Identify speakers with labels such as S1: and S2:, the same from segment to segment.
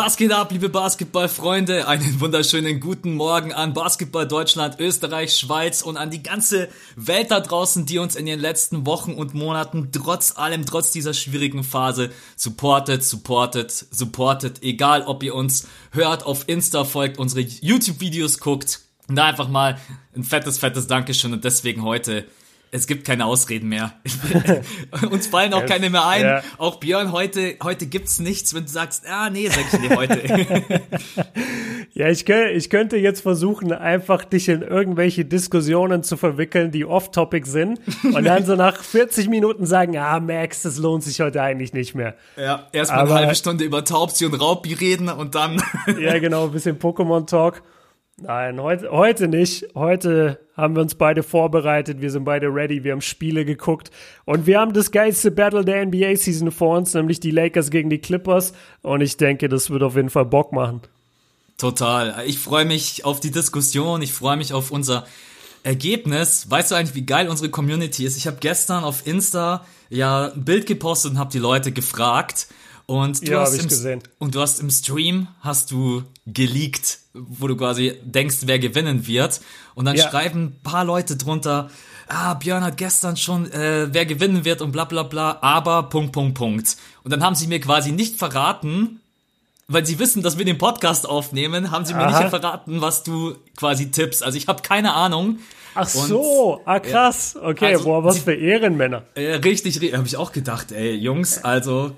S1: Was geht ab, liebe Basketballfreunde? Einen wunderschönen guten Morgen an Basketball Deutschland, Österreich, Schweiz und an die ganze Welt da draußen, die uns in den letzten Wochen und Monaten trotz allem, trotz dieser schwierigen Phase supportet, supportet, supportet. Egal, ob ihr uns hört, auf Insta folgt, unsere YouTube-Videos guckt. Da einfach mal ein fettes, fettes Dankeschön und deswegen heute es gibt keine Ausreden mehr. Uns fallen auch keine mehr ein. Ja. Auch Björn, heute, heute gibt's nichts, wenn du sagst, ah, nee, sag ich dir heute.
S2: ja, ich, könnte, ich könnte jetzt versuchen, einfach dich in irgendwelche Diskussionen zu verwickeln, die off-topic sind. Und dann so nach 40 Minuten sagen, ah, Max, das lohnt sich heute eigentlich nicht mehr.
S1: Ja, erstmal eine halbe Stunde über Taubsi und Raupi reden und dann.
S2: ja, genau, ein bisschen Pokémon-Talk. Nein, heute, heute nicht. Heute haben wir uns beide vorbereitet. Wir sind beide ready. Wir haben Spiele geguckt. Und wir haben das geilste Battle der NBA-Season vor uns, nämlich die Lakers gegen die Clippers. Und ich denke, das wird auf jeden Fall Bock machen.
S1: Total. Ich freue mich auf die Diskussion. Ich freue mich auf unser Ergebnis. Weißt du eigentlich, wie geil unsere Community ist? Ich habe gestern auf Insta ja ein Bild gepostet und habe die Leute gefragt. Und du,
S2: ja,
S1: hast
S2: im, gesehen.
S1: und du hast im Stream hast du geleakt, wo du quasi denkst, wer gewinnen wird. Und dann ja. schreiben ein paar Leute drunter, ah, Björn hat gestern schon, äh, wer gewinnen wird und bla bla bla, aber Punkt, Punkt, Punkt. Und dann haben sie mir quasi nicht verraten, weil sie wissen, dass wir den Podcast aufnehmen, haben sie mir Aha. nicht verraten, was du quasi tippst. Also ich habe keine Ahnung.
S2: Ach so, ah krass. Okay, also, boah, was für Ehrenmänner.
S1: Äh, richtig, richtig habe ich auch gedacht, ey, Jungs, also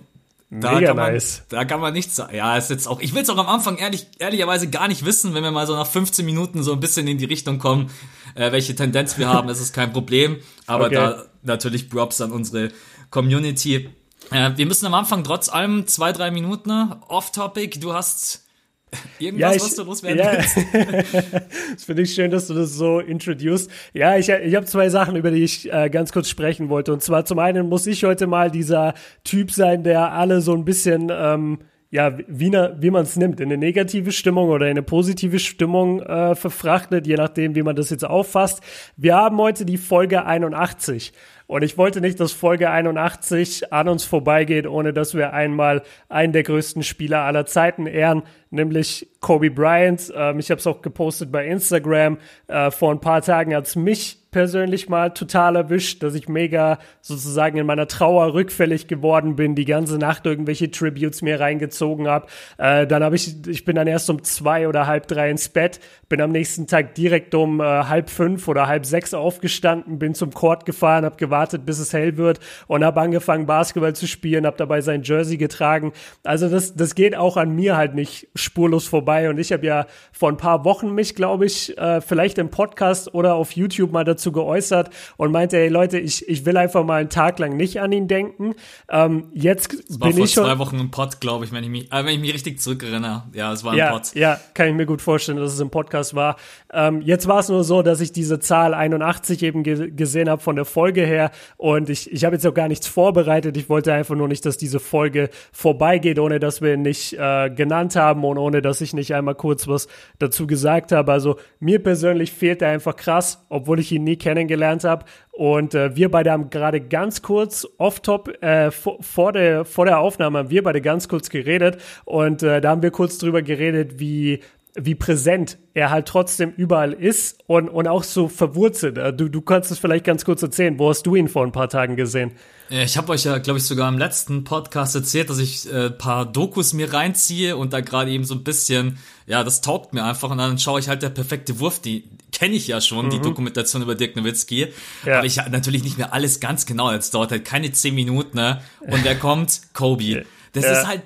S2: da Mega
S1: kann man,
S2: nice.
S1: Da kann man nichts sagen. Ja, ist jetzt auch. Ich will es auch am Anfang ehrlich, ehrlicherweise gar nicht wissen, wenn wir mal so nach 15 Minuten so ein bisschen in die Richtung kommen, äh, welche Tendenz wir haben. Das ist kein Problem. Aber okay. da natürlich Props an unsere Community. Äh, wir müssen am Anfang trotz allem zwei, drei Minuten off-topic. Du hast Irgendwas, ja, ich, was du loswerden ja. willst?
S2: das finde ich schön, dass du das so introduced. Ja, ich, ich habe zwei Sachen, über die ich äh, ganz kurz sprechen wollte. Und zwar zum einen muss ich heute mal dieser Typ sein, der alle so ein bisschen, ähm, ja, wie, ne, wie man es nimmt, in eine negative Stimmung oder in eine positive Stimmung äh, verfrachtet, je nachdem, wie man das jetzt auffasst. Wir haben heute die Folge 81. Und ich wollte nicht, dass Folge 81 an uns vorbeigeht, ohne dass wir einmal einen der größten Spieler aller Zeiten ehren, nämlich Kobe Bryant. Ähm, ich habe es auch gepostet bei Instagram. Äh, vor ein paar Tagen hat mich persönlich mal total erwischt, dass ich mega sozusagen in meiner Trauer rückfällig geworden bin, die ganze Nacht irgendwelche Tributes mir reingezogen habe. Äh, dann habe ich, ich bin dann erst um zwei oder halb drei ins Bett, bin am nächsten Tag direkt um äh, halb fünf oder halb sechs aufgestanden, bin zum Court gefahren, habe gewartet, bis es hell wird und habe angefangen Basketball zu spielen, habe dabei sein Jersey getragen. Also das, das geht auch an mir halt nicht spurlos vorbei und ich habe ja vor ein paar Wochen mich, glaube ich, äh, vielleicht im Podcast oder auf YouTube mal dazu dazu geäußert und meinte, hey Leute, ich, ich will einfach mal einen Tag lang nicht an ihn denken. Ähm, jetzt
S1: das bin
S2: ich schon.
S1: zwei Wochen im Pod, glaube ich, wenn ich mich, äh, wenn ich mich richtig zurückerinnere. Ja, es war
S2: ja,
S1: im Pod.
S2: Ja, kann ich mir gut vorstellen, dass es im Podcast war. Ähm, jetzt war es nur so, dass ich diese Zahl 81 eben ge gesehen habe von der Folge her und ich, ich habe jetzt auch gar nichts vorbereitet. Ich wollte einfach nur nicht, dass diese Folge vorbeigeht, ohne dass wir ihn nicht äh, genannt haben und ohne dass ich nicht einmal kurz was dazu gesagt habe. Also mir persönlich fehlt er einfach krass, obwohl ich ihn nie kennengelernt habe. Und äh, wir beide haben gerade ganz kurz off-top, äh, vor, der, vor der Aufnahme haben wir beide ganz kurz geredet. Und äh, da haben wir kurz drüber geredet, wie wie präsent er halt trotzdem überall ist und, und auch so verwurzelt. Äh, du, du kannst es vielleicht ganz kurz erzählen. Wo hast du ihn vor ein paar Tagen gesehen?
S1: Ich habe euch ja, glaube ich, sogar im letzten Podcast erzählt, dass ich äh, paar Dokus mir reinziehe und da gerade eben so ein bisschen, ja, das taugt mir einfach und dann schaue ich halt der perfekte Wurf, die kenne ich ja schon, mhm. die Dokumentation über Dirk Nowitzki, ja. aber ich natürlich nicht mehr alles ganz genau, jetzt dauert halt keine zehn Minuten, ne? Und wer kommt? Kobe. Das ja. ist halt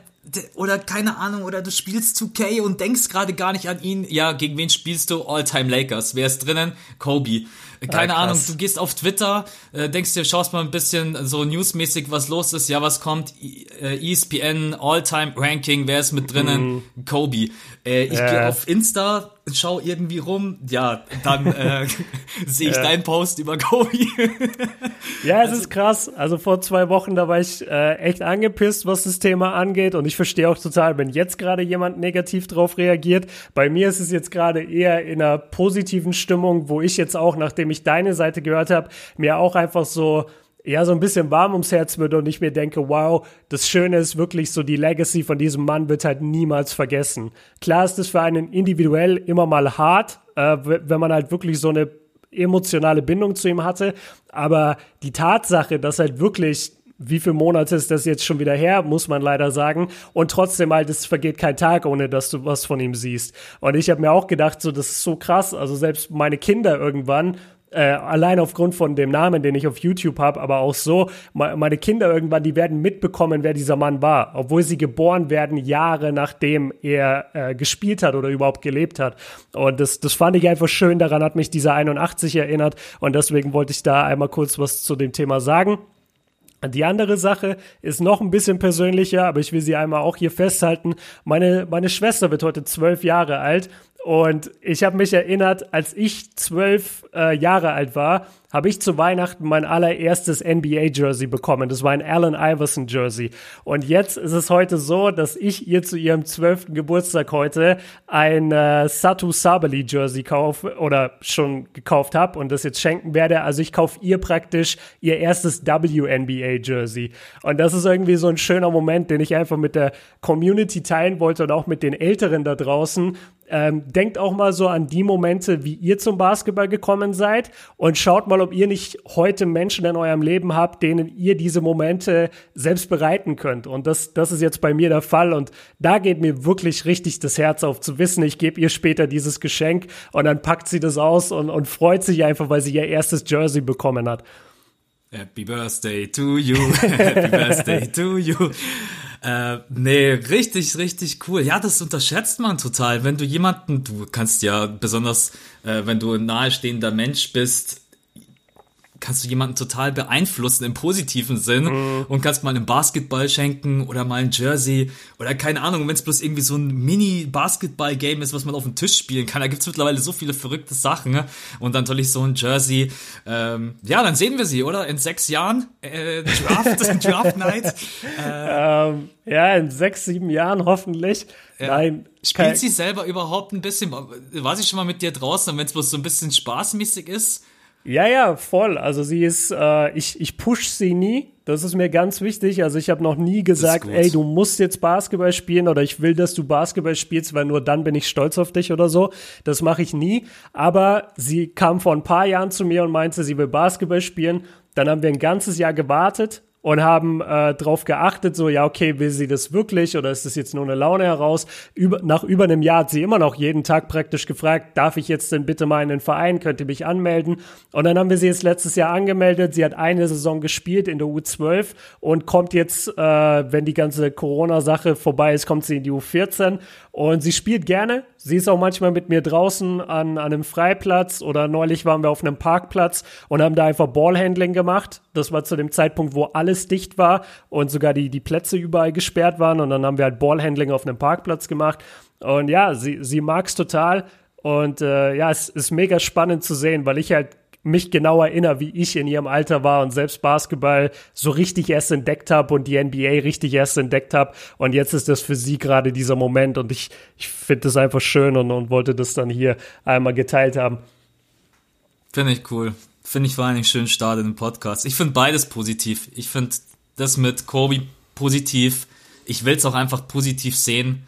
S1: oder keine Ahnung, oder du spielst 2K und denkst gerade gar nicht an ihn. Ja, gegen wen spielst du? All-Time Lakers. Wer ist drinnen? Kobe. Keine ah, Ahnung, du gehst auf Twitter, äh, denkst dir, schaust mal ein bisschen so newsmäßig, was los ist. Ja, was kommt? ESPN äh, All-Time Ranking, wer ist mit drinnen? Mhm. Kobe. Äh, ich ja. gehe auf Insta, schau irgendwie rum, ja, dann äh, sehe ich ja. deinen Post über Kobe.
S2: ja, es also, ist krass. Also vor zwei Wochen, da war ich äh, echt angepisst, was das Thema angeht. Und ich verstehe auch total, wenn jetzt gerade jemand negativ drauf reagiert. Bei mir ist es jetzt gerade eher in einer positiven Stimmung, wo ich jetzt auch, nachdem ich deine Seite gehört habe, mir auch einfach so ja, so ein bisschen warm ums Herz wird und ich mir denke, wow, das Schöne ist wirklich so, die Legacy von diesem Mann wird halt niemals vergessen. Klar ist es für einen individuell immer mal hart, äh, wenn man halt wirklich so eine emotionale Bindung zu ihm hatte, aber die Tatsache, dass halt wirklich wie viele Monate ist das jetzt schon wieder her, muss man leider sagen. Und trotzdem halt, es vergeht kein Tag, ohne dass du was von ihm siehst. Und ich habe mir auch gedacht, so, das ist so krass. Also selbst meine Kinder irgendwann äh, allein aufgrund von dem Namen, den ich auf YouTube habe, aber auch so, meine Kinder irgendwann, die werden mitbekommen, wer dieser Mann war, obwohl sie geboren werden, Jahre nachdem er äh, gespielt hat oder überhaupt gelebt hat. Und das, das fand ich einfach schön, daran hat mich dieser 81 erinnert und deswegen wollte ich da einmal kurz was zu dem Thema sagen. Die andere Sache ist noch ein bisschen persönlicher, aber ich will sie einmal auch hier festhalten. Meine, meine Schwester wird heute zwölf Jahre alt und ich habe mich erinnert, als ich zwölf äh, Jahre alt war, habe ich zu Weihnachten mein allererstes NBA-Jersey bekommen. Das war ein Allen Iverson-Jersey. Und jetzt ist es heute so, dass ich ihr zu ihrem zwölften Geburtstag heute ein äh, Satu Sabali-Jersey kaufe oder schon gekauft habe und das jetzt schenken werde. Also ich kaufe ihr praktisch ihr erstes WNBA-Jersey. Und das ist irgendwie so ein schöner Moment, den ich einfach mit der Community teilen wollte und auch mit den Älteren da draußen, ähm, denkt auch mal so an die Momente, wie ihr zum Basketball gekommen seid und schaut mal, ob ihr nicht heute Menschen in eurem Leben habt, denen ihr diese Momente selbst bereiten könnt. Und das, das ist jetzt bei mir der Fall. Und da geht mir wirklich richtig das Herz auf zu wissen, ich gebe ihr später dieses Geschenk und dann packt sie das aus und, und freut sich einfach, weil sie ihr erstes Jersey bekommen hat.
S1: Happy Birthday to you. Happy Birthday to you. Äh, nee, richtig, richtig cool. Ja, das unterschätzt man total. Wenn du jemanden, du kannst ja besonders, äh, wenn du ein nahestehender Mensch bist, kannst du jemanden total beeinflussen im positiven Sinn mhm. und kannst mal einen Basketball schenken oder mal ein Jersey oder keine Ahnung, wenn es bloß irgendwie so ein Mini-Basketball-Game ist, was man auf dem Tisch spielen kann. Da gibt's mittlerweile so viele verrückte Sachen ne? und dann natürlich so ein Jersey. Ähm, ja, dann sehen wir sie, oder? In sechs Jahren äh, Draft, Draft Night.
S2: Äh, ähm, ja, in sechs, sieben Jahren hoffentlich. Ja. Nein.
S1: Spielt sie selber überhaupt ein bisschen? War sie schon mal mit dir draußen, wenn es bloß so ein bisschen spaßmäßig ist?
S2: Ja, ja, voll. Also sie ist, äh, ich, ich push sie nie. Das ist mir ganz wichtig. Also ich habe noch nie gesagt, ey, du musst jetzt Basketball spielen oder ich will, dass du Basketball spielst, weil nur dann bin ich stolz auf dich oder so. Das mache ich nie. Aber sie kam vor ein paar Jahren zu mir und meinte, sie will Basketball spielen. Dann haben wir ein ganzes Jahr gewartet und haben äh, darauf geachtet, so, ja, okay, will sie das wirklich oder ist das jetzt nur eine Laune heraus? Über, nach über einem Jahr hat sie immer noch jeden Tag praktisch gefragt, darf ich jetzt denn bitte mal in den Verein, könnt ihr mich anmelden? Und dann haben wir sie jetzt letztes Jahr angemeldet. Sie hat eine Saison gespielt in der U12 und kommt jetzt, äh, wenn die ganze Corona-Sache vorbei ist, kommt sie in die U14 und sie spielt gerne. Sie ist auch manchmal mit mir draußen an, an einem Freiplatz oder neulich waren wir auf einem Parkplatz und haben da einfach Ballhandling gemacht. Das war zu dem Zeitpunkt, wo alles dicht war und sogar die, die Plätze überall gesperrt waren. Und dann haben wir halt Ballhandling auf einem Parkplatz gemacht. Und ja, sie, sie mag es total. Und äh, ja, es ist mega spannend zu sehen, weil ich halt mich genau erinnere, wie ich in ihrem Alter war und selbst Basketball so richtig erst entdeckt habe und die NBA richtig erst entdeckt habe. Und jetzt ist das für sie gerade dieser Moment und ich, ich finde das einfach schön und, und wollte das dann hier einmal geteilt haben.
S1: Finde ich cool. Finde ich vor allem schön Start in den Podcast. Ich finde beides positiv. Ich finde das mit Kobe positiv. Ich will es auch einfach positiv sehen.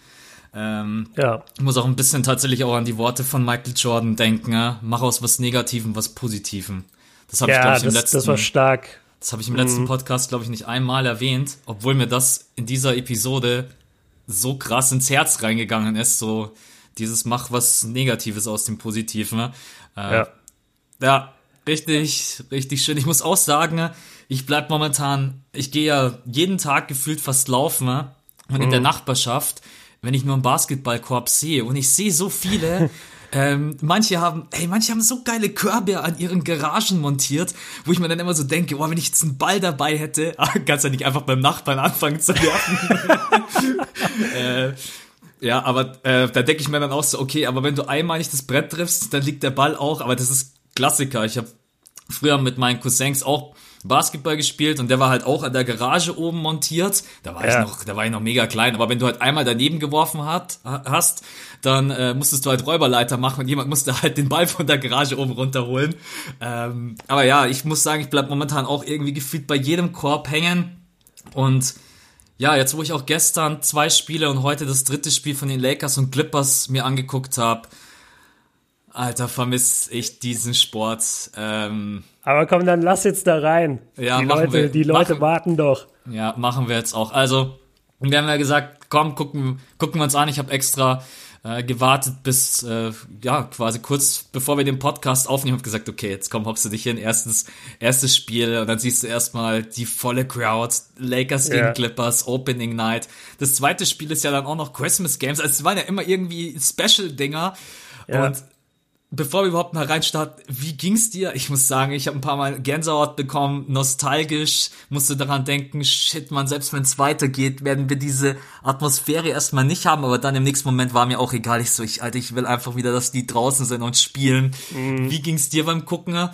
S1: Ähm, ja. Ich muss auch ein bisschen tatsächlich auch an die Worte von Michael Jordan denken. Ja? Mach aus was Negativem was Positivem. Das habe ja, ich, glaube ich, im
S2: das,
S1: letzten.
S2: Das war stark.
S1: Das habe ich im letzten mhm. Podcast, glaube ich, nicht einmal erwähnt, obwohl mir das in dieser Episode so krass ins Herz reingegangen ist. So dieses Mach was Negatives aus dem Positiven. Äh, ja. ja, richtig, richtig schön. Ich muss auch sagen, ich bleib momentan, ich gehe ja jeden Tag gefühlt fast laufen und mhm. in der mhm. Nachbarschaft wenn ich nur einen Basketballkorb sehe. Und ich sehe so viele. Ähm, manche haben, hey, manche haben so geile Körbe an ihren Garagen montiert, wo ich mir dann immer so denke, oh, wenn ich jetzt einen Ball dabei hätte, ah, kannst du ja nicht einfach beim Nachbarn anfangen zu werfen. äh, ja, aber äh, da denke ich mir dann auch so, okay, aber wenn du einmal nicht das Brett triffst, dann liegt der Ball auch, aber das ist Klassiker. Ich habe früher mit meinen Cousins auch Basketball gespielt und der war halt auch an der Garage oben montiert. Da war ja. ich noch, da war ich noch mega klein. Aber wenn du halt einmal daneben geworfen hat, hast, dann äh, musstest du halt Räuberleiter machen und jemand musste halt den Ball von der Garage oben runterholen. Ähm, aber ja, ich muss sagen, ich bleib momentan auch irgendwie gefühlt bei jedem Korb hängen und ja, jetzt wo ich auch gestern zwei Spiele und heute das dritte Spiel von den Lakers und Clippers mir angeguckt habe, Alter, vermisse ich diesen Sport. Ähm,
S2: Aber komm, dann lass jetzt da rein.
S1: Ja,
S2: die Leute,
S1: wir,
S2: die Leute
S1: machen,
S2: warten doch.
S1: Ja, machen wir jetzt auch. Also, wir haben ja gesagt, komm, gucken, gucken wir uns an. Ich habe extra äh, gewartet bis, äh, ja, quasi kurz bevor wir den Podcast aufnehmen, habe gesagt, okay, jetzt komm, hoppst du dich hin, erstens, erstes Spiel und dann siehst du erstmal die volle Crowd, Lakers gegen yeah. Clippers, Opening Night. Das zweite Spiel ist ja dann auch noch Christmas Games, also es waren ja immer irgendwie Special-Dinger ja. und bevor wir überhaupt mal reinstarten, wie ging's dir? Ich muss sagen, ich habe ein paar Mal Gänsehaut bekommen, nostalgisch, musste daran denken, shit, man, selbst wenn es weitergeht, werden wir diese Atmosphäre erstmal nicht haben, aber dann im nächsten Moment war mir auch egal, ich so, ich, Alter, ich will einfach wieder, dass die draußen sind und spielen. Mhm. Wie ging's dir beim Gucken?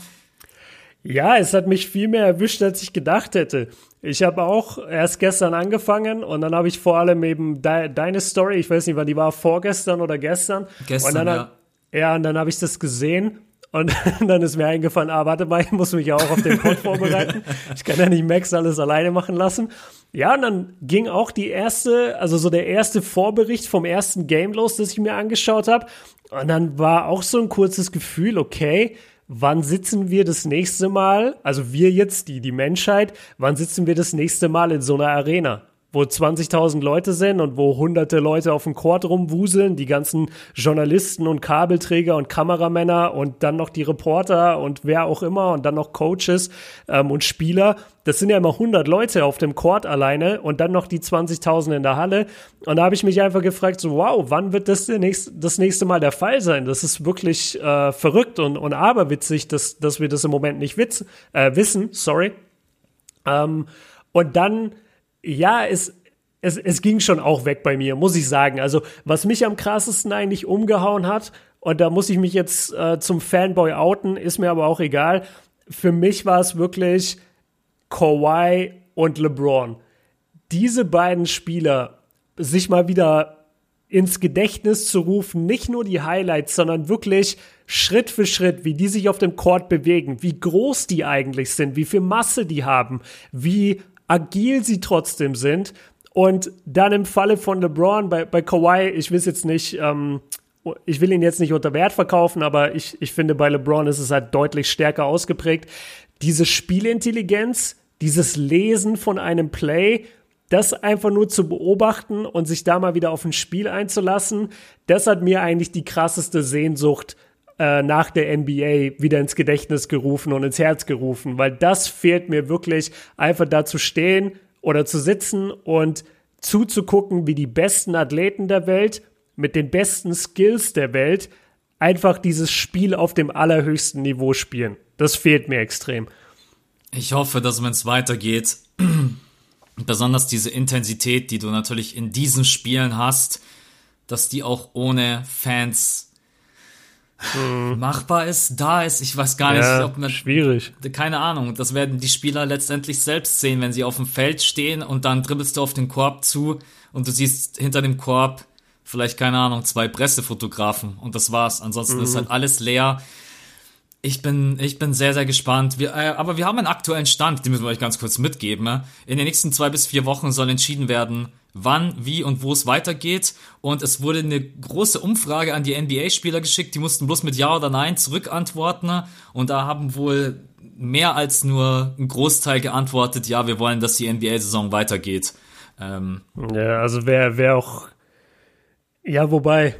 S2: Ja, es hat mich viel mehr erwischt, als ich gedacht hätte. Ich habe auch erst gestern angefangen und dann habe ich vor allem eben de deine Story, ich weiß nicht, wann die war, vorgestern oder gestern.
S1: Gestern, ja
S2: ja, und dann habe ich das gesehen und dann ist mir eingefallen, ah, warte mal, ich muss mich ja auch auf den Pod vorbereiten. Ich kann ja nicht Max alles alleine machen lassen. Ja, und dann ging auch die erste, also so der erste Vorbericht vom ersten Game los, das ich mir angeschaut habe. Und dann war auch so ein kurzes Gefühl, okay, wann sitzen wir das nächste Mal, also wir jetzt, die, die Menschheit, wann sitzen wir das nächste Mal in so einer Arena? Wo 20.000 Leute sind und wo hunderte Leute auf dem Court rumwuseln, die ganzen Journalisten und Kabelträger und Kameramänner und dann noch die Reporter und wer auch immer und dann noch Coaches ähm, und Spieler. Das sind ja immer 100 Leute auf dem Court alleine und dann noch die 20.000 in der Halle. Und da habe ich mich einfach gefragt, so wow, wann wird das nächste, das nächste Mal der Fall sein? Das ist wirklich äh, verrückt und, und aberwitzig, dass, dass wir das im Moment nicht witz, äh, wissen. Sorry. Ähm, und dann ja, es, es, es ging schon auch weg bei mir, muss ich sagen. Also, was mich am krassesten eigentlich umgehauen hat, und da muss ich mich jetzt äh, zum Fanboy outen, ist mir aber auch egal. Für mich war es wirklich Kawhi und LeBron. Diese beiden Spieler sich mal wieder ins Gedächtnis zu rufen, nicht nur die Highlights, sondern wirklich Schritt für Schritt, wie die sich auf dem Court bewegen, wie groß die eigentlich sind, wie viel Masse die haben, wie agil sie trotzdem sind. Und dann im Falle von LeBron bei, bei Kawhi, ich will jetzt nicht, ähm, ich will ihn jetzt nicht unter Wert verkaufen, aber ich, ich finde, bei LeBron ist es halt deutlich stärker ausgeprägt. Diese Spielintelligenz, dieses Lesen von einem Play, das einfach nur zu beobachten und sich da mal wieder auf ein Spiel einzulassen, das hat mir eigentlich die krasseste Sehnsucht nach der NBA wieder ins Gedächtnis gerufen und ins Herz gerufen, weil das fehlt mir wirklich, einfach da zu stehen oder zu sitzen und zuzugucken, wie die besten Athleten der Welt mit den besten Skills der Welt einfach dieses Spiel auf dem allerhöchsten Niveau spielen. Das fehlt mir extrem.
S1: Ich hoffe, dass wenn es weitergeht, besonders diese Intensität, die du natürlich in diesen Spielen hast, dass die auch ohne Fans hm. machbar ist, da ist. Ich weiß gar nicht, ja,
S2: ob man. Schwierig.
S1: Keine Ahnung. Das werden die Spieler letztendlich selbst sehen, wenn sie auf dem Feld stehen und dann dribbelst du auf den Korb zu und du siehst hinter dem Korb vielleicht, keine Ahnung, zwei Pressefotografen und das war's. Ansonsten mhm. ist halt alles leer. Ich bin, ich bin sehr, sehr gespannt. Wir, äh, aber wir haben einen aktuellen Stand, den müssen wir euch ganz kurz mitgeben. In den nächsten zwei bis vier Wochen soll entschieden werden, wann, wie und wo es weitergeht. Und es wurde eine große Umfrage an die NBA-Spieler geschickt. Die mussten bloß mit Ja oder Nein zurückantworten. Und da haben wohl mehr als nur ein Großteil geantwortet, ja, wir wollen, dass die NBA-Saison weitergeht. Ähm,
S2: ja, also wer, wer auch, ja, wobei,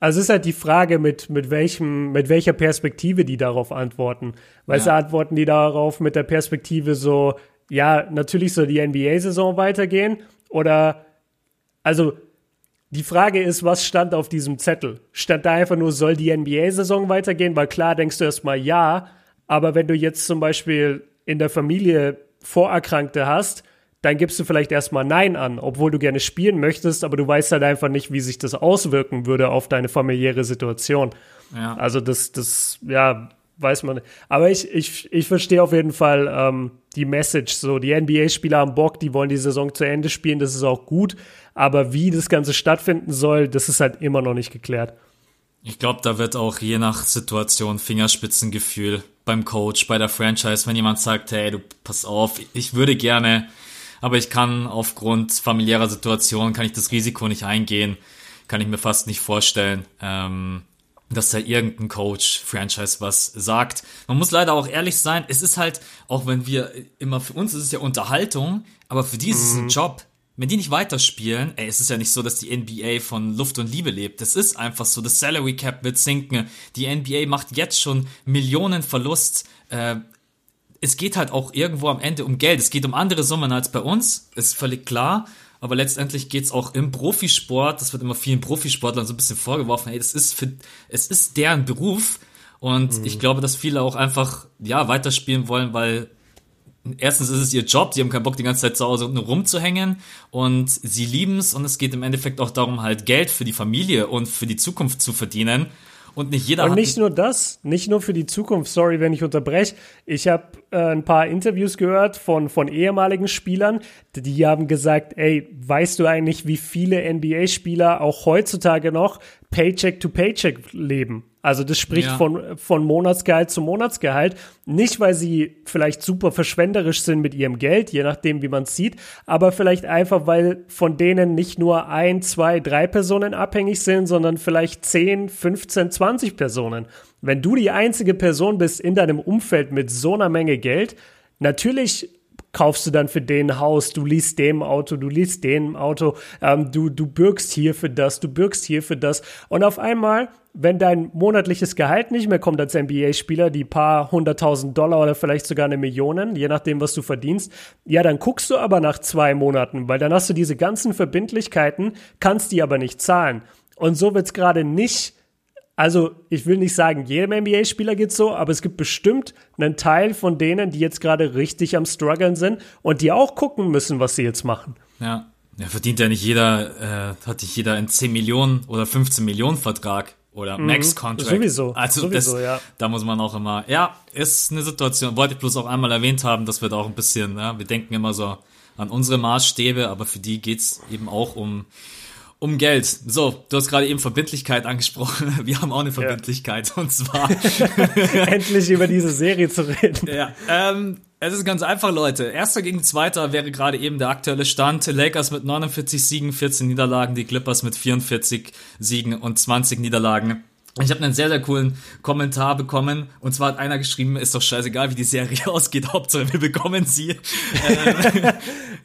S2: also es ist halt die Frage, mit, mit welchem, mit welcher Perspektive die darauf antworten. Weißt ja. du, antworten die darauf mit der Perspektive so, ja, natürlich soll die NBA-Saison weitergehen oder also die Frage ist, was stand auf diesem Zettel? Stand da einfach nur, soll die NBA-Saison weitergehen? Weil klar denkst du erstmal ja, aber wenn du jetzt zum Beispiel in der Familie Vorerkrankte hast, dann gibst du vielleicht erstmal Nein an, obwohl du gerne spielen möchtest, aber du weißt halt einfach nicht, wie sich das auswirken würde auf deine familiäre Situation. Ja. Also das, das, ja, weiß man. Aber ich, ich, ich verstehe auf jeden Fall ähm, die Message. So, die NBA-Spieler haben Bock, die wollen die Saison zu Ende spielen, das ist auch gut. Aber wie das Ganze stattfinden soll, das ist halt immer noch nicht geklärt.
S1: Ich glaube, da wird auch je nach Situation Fingerspitzengefühl beim Coach, bei der Franchise, wenn jemand sagt, hey, du pass auf, ich würde gerne, aber ich kann aufgrund familiärer Situation, kann ich das Risiko nicht eingehen, kann ich mir fast nicht vorstellen, ähm, dass da irgendein Coach, Franchise was sagt. Man muss leider auch ehrlich sein, es ist halt, auch wenn wir immer, für uns ist es ja Unterhaltung, aber für die ist es ein mhm. Job wenn die nicht weiterspielen, ey, es ist ja nicht so, dass die NBA von Luft und Liebe lebt. Das ist einfach so, das Salary Cap wird sinken. Die NBA macht jetzt schon Millionen Verlust. Äh, es geht halt auch irgendwo am Ende um Geld. Es geht um andere Summen als bei uns, ist völlig klar. Aber letztendlich geht's auch im Profisport, das wird immer vielen Profisportlern so ein bisschen vorgeworfen, ey, das ist für, es ist deren Beruf. Und mhm. ich glaube, dass viele auch einfach, ja, weiterspielen wollen, weil erstens ist es ihr Job, sie haben keinen Bock, die ganze Zeit zu Hause nur rumzuhängen und sie lieben es und es geht im Endeffekt auch darum, halt Geld für die Familie und für die Zukunft zu verdienen. Und nicht jeder
S2: Und nicht nur das, nicht nur für die Zukunft, sorry, wenn ich unterbreche. Ich habe äh, ein paar Interviews gehört von, von ehemaligen Spielern, die haben gesagt, ey, weißt du eigentlich, wie viele NBA-Spieler auch heutzutage noch Paycheck to Paycheck leben? Also das spricht ja. von, von Monatsgehalt zu Monatsgehalt. Nicht, weil sie vielleicht super verschwenderisch sind mit ihrem Geld, je nachdem, wie man es sieht, aber vielleicht einfach, weil von denen nicht nur ein, zwei, drei Personen abhängig sind, sondern vielleicht 10, 15, 20 Personen. Wenn du die einzige Person bist in deinem Umfeld mit so einer Menge Geld, natürlich kaufst du dann für den Haus, du liest dem Auto, du liest dem Auto, ähm, du, du bürgst hier für das, du bürgst hier für das. Und auf einmal, wenn dein monatliches Gehalt nicht mehr kommt als NBA-Spieler, die paar hunderttausend Dollar oder vielleicht sogar eine Million, je nachdem, was du verdienst, ja, dann guckst du aber nach zwei Monaten, weil dann hast du diese ganzen Verbindlichkeiten, kannst die aber nicht zahlen. Und so wird's gerade nicht also, ich will nicht sagen, jedem NBA-Spieler geht so, aber es gibt bestimmt einen Teil von denen, die jetzt gerade richtig am struggeln sind und die auch gucken müssen, was sie jetzt machen.
S1: Ja. Ja, verdient ja nicht jeder, äh, hat nicht jeder einen 10 Millionen oder 15 Millionen Vertrag oder mhm. Max-Contract.
S2: Sowieso.
S1: Also
S2: sowieso,
S1: das,
S2: ja.
S1: da muss man auch immer, ja, ist eine Situation, wollte ich bloß auch einmal erwähnt haben, das wird auch ein bisschen, ja, wir denken immer so an unsere Maßstäbe, aber für die geht's eben auch um um Geld. So, du hast gerade eben Verbindlichkeit angesprochen. Wir haben auch eine Verbindlichkeit. Ja. Und zwar.
S2: Endlich über diese Serie zu reden.
S1: Ja, ähm, es ist ganz einfach, Leute. Erster gegen Zweiter wäre gerade eben der aktuelle Stand. Lakers mit 49 Siegen, 14 Niederlagen, die Clippers mit 44 Siegen und 20 Niederlagen. Ich habe einen sehr, sehr coolen Kommentar bekommen. Und zwar hat einer geschrieben, ist doch scheißegal, wie die Serie ausgeht, Hauptsache wir bekommen sie.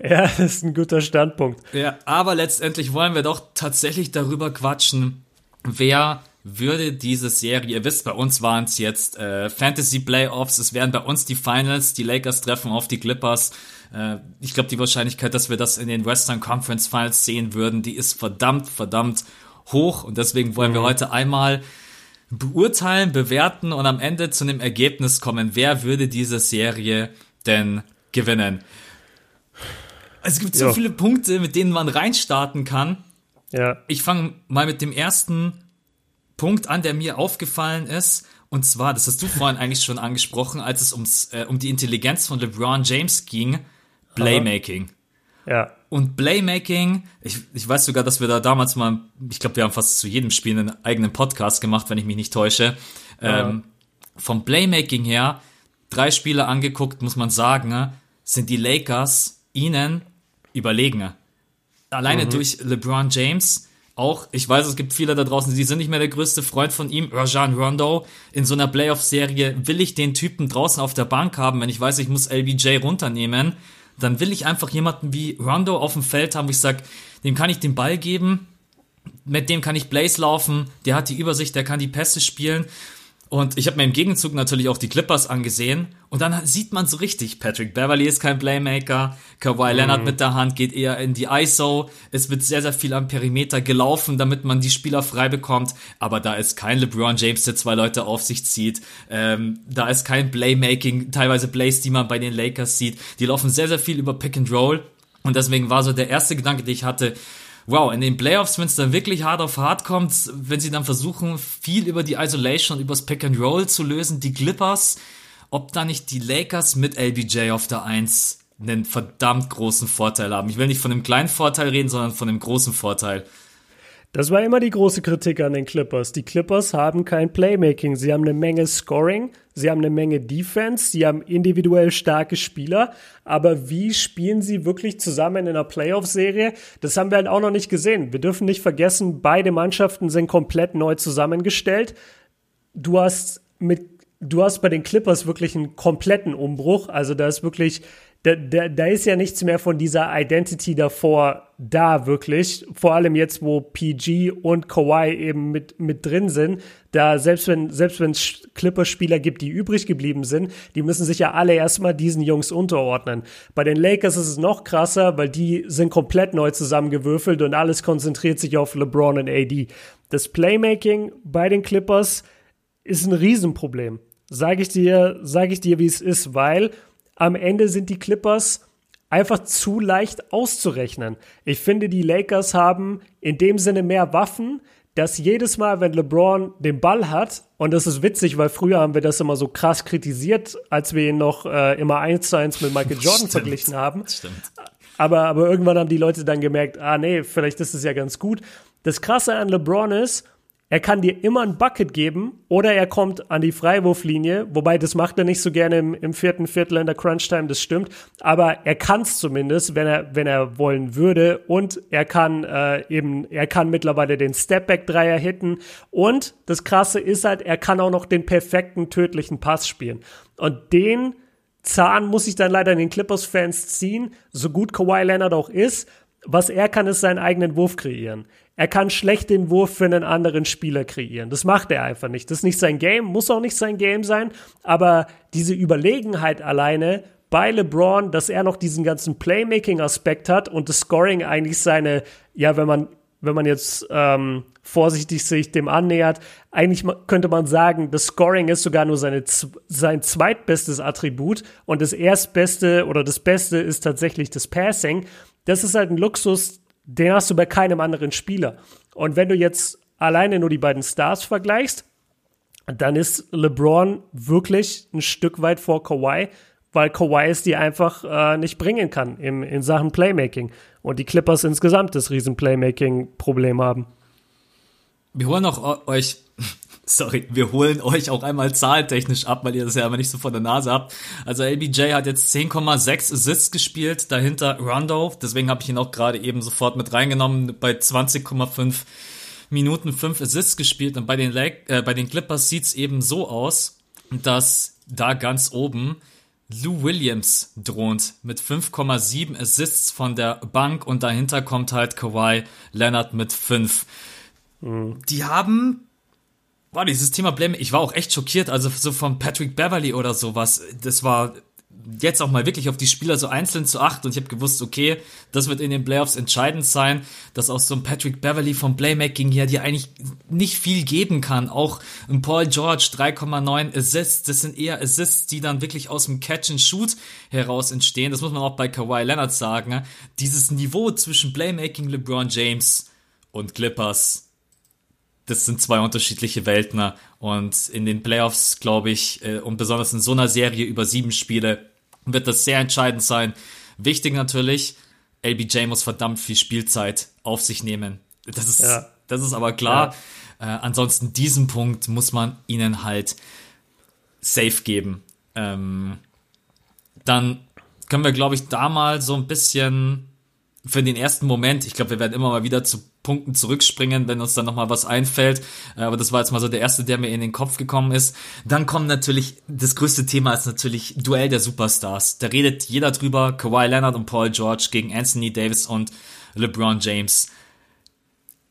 S2: ja, das ist ein guter Standpunkt.
S1: Ja, aber letztendlich wollen wir doch tatsächlich darüber quatschen, wer würde diese Serie, ihr wisst, bei uns waren es jetzt äh, Fantasy Playoffs, es wären bei uns die Finals, die Lakers treffen auf die Clippers. Äh, ich glaube, die Wahrscheinlichkeit, dass wir das in den Western Conference Finals sehen würden, die ist verdammt, verdammt hoch. Und deswegen wollen wir mhm. heute einmal beurteilen, bewerten und am Ende zu einem Ergebnis kommen, wer würde diese Serie denn gewinnen. Es gibt so jo. viele Punkte, mit denen man reinstarten kann.
S2: Ja.
S1: Ich fange mal mit dem ersten Punkt an, der mir aufgefallen ist. Und zwar, das hast du vorhin eigentlich schon angesprochen, als es ums, äh, um die Intelligenz von LeBron James ging, Playmaking.
S2: Ja.
S1: Und Playmaking, ich, ich weiß sogar, dass wir da damals mal, ich glaube, wir haben fast zu jedem Spiel einen eigenen Podcast gemacht, wenn ich mich nicht täusche. Ja. Ähm, vom Playmaking her, drei Spiele angeguckt, muss man sagen, sind die Lakers ihnen überlegen. Alleine mhm. durch LeBron James, auch, ich weiß, es gibt viele da draußen, die sind nicht mehr der größte Freund von ihm, Rajan Rondo. In so einer Playoff-Serie will ich den Typen draußen auf der Bank haben, wenn ich weiß, ich muss LBJ runternehmen dann will ich einfach jemanden wie Rondo auf dem Feld haben, wo ich sage, dem kann ich den Ball geben, mit dem kann ich Blaze laufen, der hat die Übersicht, der kann die Pässe spielen und ich habe mir im Gegenzug natürlich auch die Clippers angesehen. Und dann sieht man so richtig, Patrick Beverly ist kein Playmaker, Kawhi mhm. Leonard mit der Hand geht eher in die ISO. Es wird sehr, sehr viel am Perimeter gelaufen, damit man die Spieler frei bekommt. Aber da ist kein LeBron James, der zwei Leute auf sich zieht. Ähm, da ist kein Playmaking, teilweise Plays, die man bei den Lakers sieht. Die laufen sehr, sehr viel über Pick and Roll. Und deswegen war so der erste Gedanke, den ich hatte, wow, in den Playoffs, wenn es dann wirklich hart auf hart kommt, wenn sie dann versuchen, viel über die Isolation und übers Pick and Roll zu lösen, die Clippers, ob da nicht die Lakers mit LBJ auf der 1 einen verdammt großen Vorteil haben. Ich will nicht von einem kleinen Vorteil reden, sondern von einem großen Vorteil.
S2: Das war immer die große Kritik an den Clippers. Die Clippers haben kein Playmaking. Sie haben eine Menge Scoring, sie haben eine Menge Defense, sie haben individuell starke Spieler. Aber wie spielen sie wirklich zusammen in einer Playoff-Serie? Das haben wir halt auch noch nicht gesehen. Wir dürfen nicht vergessen, beide Mannschaften sind komplett neu zusammengestellt. Du hast mit du hast bei den Clippers wirklich einen kompletten Umbruch. Also da ist wirklich da, da, da ist ja nichts mehr von dieser Identity davor da, wirklich. Vor allem jetzt, wo PG und Kawhi eben mit, mit drin sind. Da, selbst wenn, selbst wenn es Clippers-Spieler gibt, die übrig geblieben sind, die müssen sich ja alle erstmal diesen Jungs unterordnen. Bei den Lakers ist es noch krasser, weil die sind komplett neu zusammengewürfelt und alles konzentriert sich auf LeBron und AD. Das Playmaking bei den Clippers ist ein Riesenproblem. Sage ich dir, sage ich dir, wie es ist, weil am Ende sind die Clippers einfach zu leicht auszurechnen. Ich finde, die Lakers haben in dem Sinne mehr Waffen, dass jedes Mal, wenn LeBron den Ball hat, und das ist witzig, weil früher haben wir das immer so krass kritisiert, als wir ihn noch äh, immer eins zu eins mit Michael Jordan Stimmt. verglichen haben. Stimmt. Aber, aber irgendwann haben die Leute dann gemerkt, ah nee, vielleicht ist es ja ganz gut. Das Krasse an LeBron ist, er kann dir immer ein Bucket geben oder er kommt an die Freiwurflinie, wobei das macht er nicht so gerne im, im vierten Viertel in der Crunch-Time, das stimmt, aber er kann es zumindest, wenn er, wenn er wollen würde. Und er kann äh, eben, er kann mittlerweile den Stepback-Dreier hitten. Und das Krasse ist halt, er kann auch noch den perfekten tödlichen Pass spielen. Und den Zahn muss ich dann leider den Clippers-Fans ziehen, so gut Kawhi Leonard auch ist, was er kann, ist seinen eigenen Wurf kreieren. Er kann schlecht den Wurf für einen anderen Spieler kreieren. Das macht er einfach nicht. Das ist nicht sein Game, muss auch nicht sein Game sein. Aber diese Überlegenheit alleine bei LeBron, dass er noch diesen ganzen Playmaking-Aspekt hat und das Scoring eigentlich seine, ja, wenn man, wenn man jetzt ähm, vorsichtig sich dem annähert, eigentlich könnte man sagen, das Scoring ist sogar nur seine, sein zweitbestes Attribut und das erstbeste oder das Beste ist tatsächlich das Passing. Das ist halt ein Luxus, den hast du bei keinem anderen Spieler. Und wenn du jetzt alleine nur die beiden Stars vergleichst, dann ist LeBron wirklich ein Stück weit vor Kawhi, weil Kawhi es dir einfach äh, nicht bringen kann im, in Sachen Playmaking. Und die Clippers insgesamt das riesen Playmaking-Problem haben.
S1: Wir holen auch euch sorry, wir holen euch auch einmal zahltechnisch ab, weil ihr das ja immer nicht so vor der Nase habt. Also LBJ hat jetzt 10,6 Assists gespielt, dahinter Rondo, deswegen habe ich ihn auch gerade eben sofort mit reingenommen, bei 20,5 Minuten 5 Assists gespielt und bei den, Leg äh, bei den Clippers sieht's eben so aus, dass da ganz oben Lou Williams droht mit 5,7 Assists von der Bank und dahinter kommt halt Kawhi Leonard mit 5. Mhm. Die haben Boah, dieses Thema Blame, ich war auch echt schockiert, also so von Patrick Beverly oder sowas, das war jetzt auch mal wirklich auf die Spieler so einzeln zu achten und ich habe gewusst, okay, das wird in den Playoffs entscheidend sein, dass auch so ein Patrick Beverly vom Playmaking her dir eigentlich nicht viel geben kann. Auch ein Paul George 3,9 Assists, das sind eher Assists, die dann wirklich aus dem Catch and Shoot heraus entstehen. Das muss man auch bei Kawhi Leonard sagen. Ne? Dieses Niveau zwischen Playmaking LeBron James und Clippers das sind zwei unterschiedliche Welten. Ne? Und in den Playoffs, glaube ich, äh, und besonders in so einer Serie über sieben Spiele, wird das sehr entscheidend sein. Wichtig natürlich, LBJ muss verdammt viel Spielzeit auf sich nehmen. Das ist, ja. das ist aber klar. Ja. Äh, ansonsten diesen Punkt muss man ihnen halt safe geben. Ähm, dann können wir, glaube ich, da mal so ein bisschen für den ersten Moment, ich glaube, wir werden immer mal wieder zu Punkten zurückspringen, wenn uns dann nochmal was einfällt. Äh, aber das war jetzt mal so der erste, der mir in den Kopf gekommen ist. Dann kommt natürlich, das größte Thema ist natürlich Duell der Superstars. Da redet jeder drüber, Kawhi Leonard und Paul George gegen Anthony Davis und LeBron James.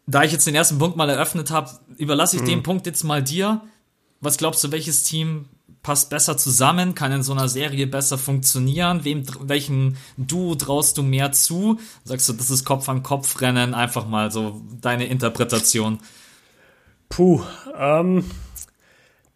S1: Da ich jetzt den ersten Punkt mal eröffnet habe, überlasse ich mhm. den Punkt jetzt mal dir. Was glaubst du, welches Team passt besser zusammen, kann in so einer Serie besser funktionieren? Wem, welchen Duo traust du mehr zu? Sagst du, das ist Kopf an Kopf rennen? Einfach mal so deine Interpretation.
S2: Puh, ähm,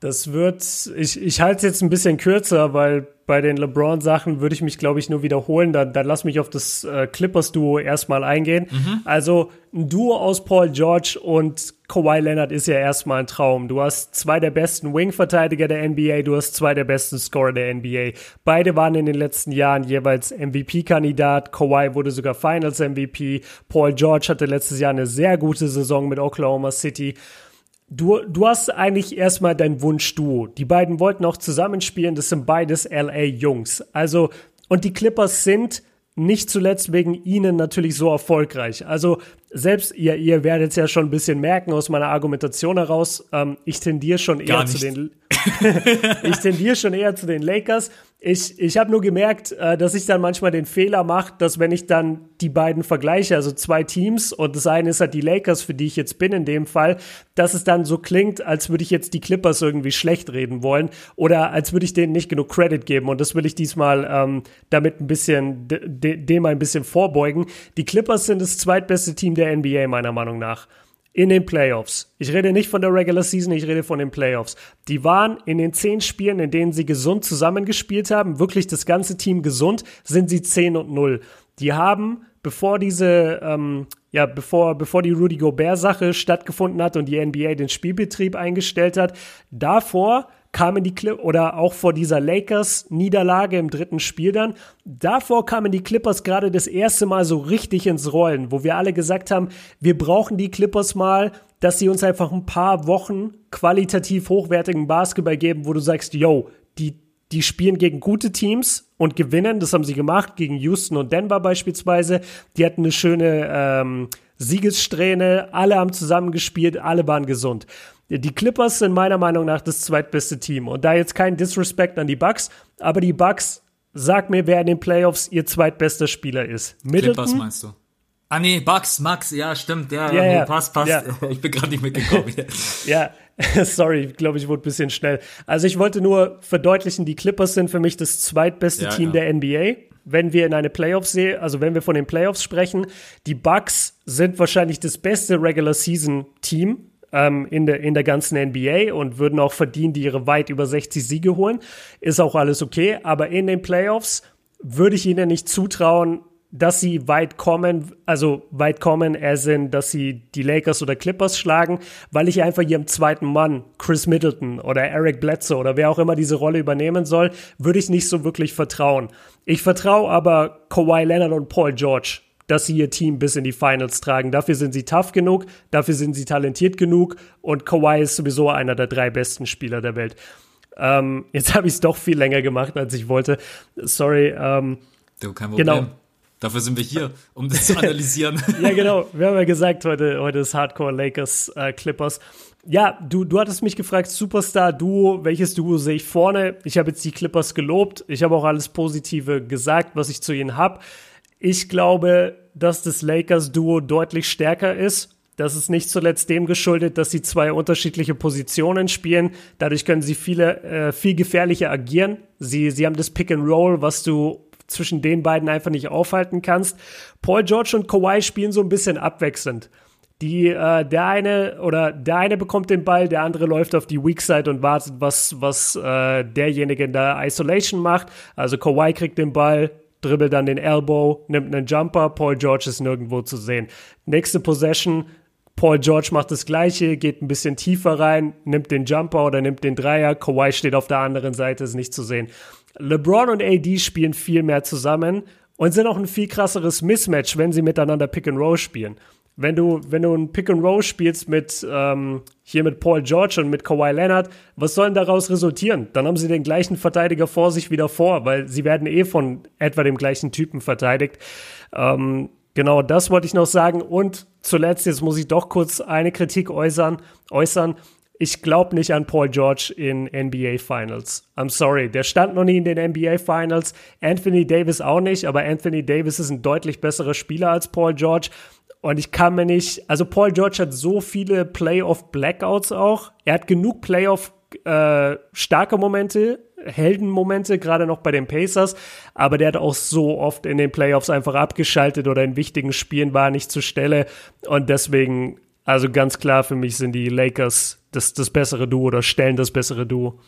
S2: Das wird, ich, ich halte es jetzt ein bisschen kürzer, weil bei den LeBron-Sachen würde ich mich, glaube ich, nur wiederholen. Dann, dann lass mich auf das äh, Clippers-Duo erstmal eingehen. Mhm. Also ein Duo aus Paul George und Kawhi Leonard ist ja erstmal ein Traum. Du hast zwei der besten Wing-Verteidiger der NBA, du hast zwei der besten Scorer der NBA. Beide waren in den letzten Jahren jeweils MVP-Kandidat. Kawhi wurde sogar Finals-MVP. Paul George hatte letztes Jahr eine sehr gute Saison mit Oklahoma City. Du, du hast eigentlich erstmal dein Wunschduo. Die beiden wollten auch zusammenspielen. Das sind beides LA-Jungs. Also, und die Clippers sind nicht zuletzt wegen ihnen natürlich so erfolgreich. Also selbst ihr, ihr werdet es ja schon ein bisschen merken aus meiner Argumentation heraus. Ähm, ich tendiere schon eher zu den, ich tendiere schon eher zu den Lakers. Ich, ich habe nur gemerkt, äh, dass ich dann manchmal den Fehler mache, dass wenn ich dann die beiden vergleiche, also zwei Teams und das eine ist halt die Lakers, für die ich jetzt bin in dem Fall, dass es dann so klingt, als würde ich jetzt die Clippers irgendwie schlecht reden wollen oder als würde ich denen nicht genug Credit geben und das will ich diesmal ähm, damit ein bisschen, dem ein bisschen vorbeugen. Die Clippers sind das zweitbeste Team der NBA meiner Meinung nach in den Playoffs. Ich rede nicht von der Regular Season, ich rede von den Playoffs. Die waren in den zehn Spielen, in denen sie gesund zusammengespielt haben, wirklich das ganze Team gesund, sind sie 10 und 0. Die haben, bevor diese, ähm, ja, bevor, bevor die Rudy Gobert-Sache stattgefunden hat und die NBA den Spielbetrieb eingestellt hat, davor kamen die Clippers, oder auch vor dieser Lakers-Niederlage im dritten Spiel dann, davor kamen die Clippers gerade das erste Mal so richtig ins Rollen, wo wir alle gesagt haben, wir brauchen die Clippers mal, dass sie uns einfach ein paar Wochen qualitativ hochwertigen Basketball geben, wo du sagst, yo, die, die spielen gegen gute Teams und gewinnen. Das haben sie gemacht gegen Houston und Denver beispielsweise. Die hatten eine schöne ähm, Siegessträhne, alle haben zusammengespielt, alle waren gesund. Die Clippers sind meiner Meinung nach das zweitbeste Team. Und da jetzt kein Disrespect an die Bucks, aber die Bucks, sag mir, wer in den Playoffs ihr zweitbester Spieler ist.
S1: Middleton? Clippers meinst du? Ah nee, Bucks, Max, ja, stimmt, ja, ja, nee, ja passt, passt. Ja. Ich bin gerade nicht mitgekommen.
S2: ja, sorry, ich glaube, ich wurde ein bisschen schnell. Also ich wollte nur verdeutlichen, die Clippers sind für mich das zweitbeste ja, Team der NBA. Wenn wir in eine Playoffs sehen, also wenn wir von den Playoffs sprechen, die Bucks sind wahrscheinlich das beste Regular Season Team ähm, in, der, in der ganzen NBA und würden auch verdienen, die ihre weit über 60 Siege holen. Ist auch alles okay. Aber in den Playoffs würde ich ihnen nicht zutrauen, dass sie weit kommen, also weit kommen, as in, dass sie die Lakers oder Clippers schlagen, weil ich einfach ihrem zweiten Mann, Chris Middleton oder Eric Bledsoe oder wer auch immer diese Rolle übernehmen soll, würde ich nicht so wirklich vertrauen. Ich vertraue aber Kawhi Leonard und Paul George dass sie ihr Team bis in die Finals tragen. Dafür sind sie tough genug, dafür sind sie talentiert genug und Kawhi ist sowieso einer der drei besten Spieler der Welt. Ähm, jetzt habe ich es doch viel länger gemacht, als ich wollte. Sorry. Ähm,
S1: du, kein Problem. Genau. Dafür sind wir hier, um das zu analysieren.
S2: ja, genau. Wir haben ja gesagt, heute, heute ist Hardcore Lakers äh, Clippers. Ja, du, du hattest mich gefragt, Superstar-Duo, welches Duo sehe ich vorne? Ich habe jetzt die Clippers gelobt. Ich habe auch alles Positive gesagt, was ich zu ihnen habe. Ich glaube, dass das Lakers-Duo deutlich stärker ist. Das ist nicht zuletzt dem geschuldet, dass sie zwei unterschiedliche Positionen spielen. Dadurch können sie viele, äh, viel gefährlicher agieren. Sie, sie haben das Pick and Roll, was du zwischen den beiden einfach nicht aufhalten kannst. Paul George und Kawhi spielen so ein bisschen abwechselnd. Die, äh, der eine oder der eine bekommt den Ball, der andere läuft auf die Weak Side und wartet, was, was äh, derjenige in der Isolation macht. Also Kawhi kriegt den Ball, dribbelt dann den Elbow, nimmt einen Jumper, Paul George ist nirgendwo zu sehen. Nächste Possession, Paul George macht das gleiche, geht ein bisschen tiefer rein, nimmt den Jumper oder nimmt den Dreier, Kawhi steht auf der anderen Seite, ist nicht zu sehen. LeBron und AD spielen viel mehr zusammen und sind auch ein viel krasseres Mismatch, wenn sie miteinander Pick and Roll spielen wenn du, wenn du ein Pick and Roll spielst mit ähm, hier mit Paul George und mit Kawhi Leonard, was soll denn daraus resultieren? Dann haben sie den gleichen Verteidiger vor sich wieder vor, weil sie werden eh von etwa dem gleichen Typen verteidigt. Ähm, genau, das wollte ich noch sagen. Und zuletzt, jetzt muss ich doch kurz eine Kritik äußern. äußern. Ich glaube nicht an Paul George in NBA Finals. I'm sorry, der stand noch nie in den NBA Finals. Anthony Davis auch nicht, aber Anthony Davis ist ein deutlich besserer Spieler als Paul George. Und ich kann mir nicht, also Paul George hat so viele Playoff-Blackouts auch. Er hat genug Playoff äh, starke Momente, Heldenmomente, gerade noch bei den Pacers, aber der hat auch so oft in den Playoffs einfach abgeschaltet oder in wichtigen Spielen war er nicht zur Stelle und deswegen Also ganz klar für mich sind die Lakers das, das bessere Duo oder stellen das bessere Duo.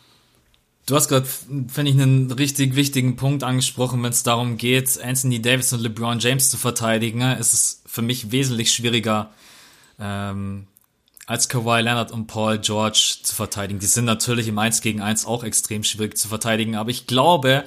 S1: Du hast gerade, finde ich, einen richtig wichtigen Punkt angesprochen, wenn es darum geht, Anthony Davis und LeBron James zu verteidigen. Ne? Es ist für mich wesentlich schwieriger, ähm, als Kawhi Leonard und Paul George zu verteidigen. Die sind natürlich im 1 gegen 1 auch extrem schwierig zu verteidigen, aber ich glaube,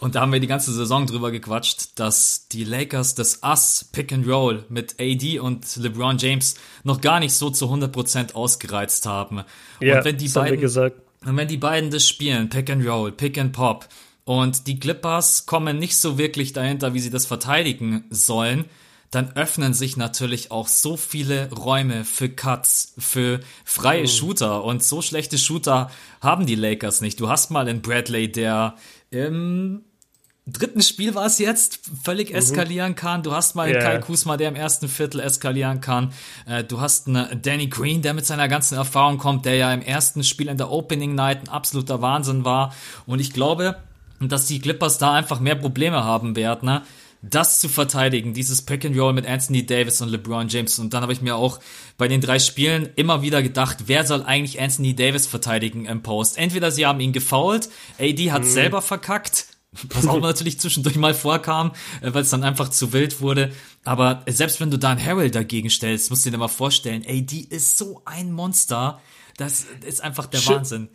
S1: und da haben wir die ganze Saison drüber gequatscht, dass die Lakers das Ass Pick and Roll mit AD und LeBron James noch gar nicht so zu 100% ausgereizt haben.
S2: Ja,
S1: und wenn die
S2: das haben wir
S1: beiden
S2: gesagt.
S1: Und wenn die beiden das spielen, Pick and Roll, Pick and Pop, und die Clippers kommen nicht so wirklich dahinter, wie sie das verteidigen sollen, dann öffnen sich natürlich auch so viele Räume für Cuts, für freie Shooter. Und so schlechte Shooter haben die Lakers nicht. Du hast mal einen Bradley, der im dritten Spiel war es jetzt, völlig eskalieren kann. Du hast mal
S2: Ja.
S1: Kai Kusma, der im ersten Viertel eskalieren kann. Äh, Du hast einen Danny Green, der mit seiner ganzen Erfahrung kommt, der ja im ersten Spiel in der Opening Night ein absoluter Wahnsinn war. Und ich glaube, dass die Clippers da einfach mehr Probleme haben werden, ne? das zu verteidigen, dieses Pick and Roll mit Anthony Davis und LeBron James. Und dann habe ich mir auch bei den drei Spielen immer wieder gedacht, wer soll eigentlich Anthony Davis verteidigen im Post? Entweder sie haben ihn gefoult, AD hat selber verkackt, was auch natürlich zwischendurch mal vorkam, äh, weil es dann einfach zu wild wurde. Aber selbst wenn du da einen Harrell dagegen stellst, musst du dir mal vorstellen, AD ist so ein Monster, das ist einfach der
S2: Schön-
S1: Wahnsinn.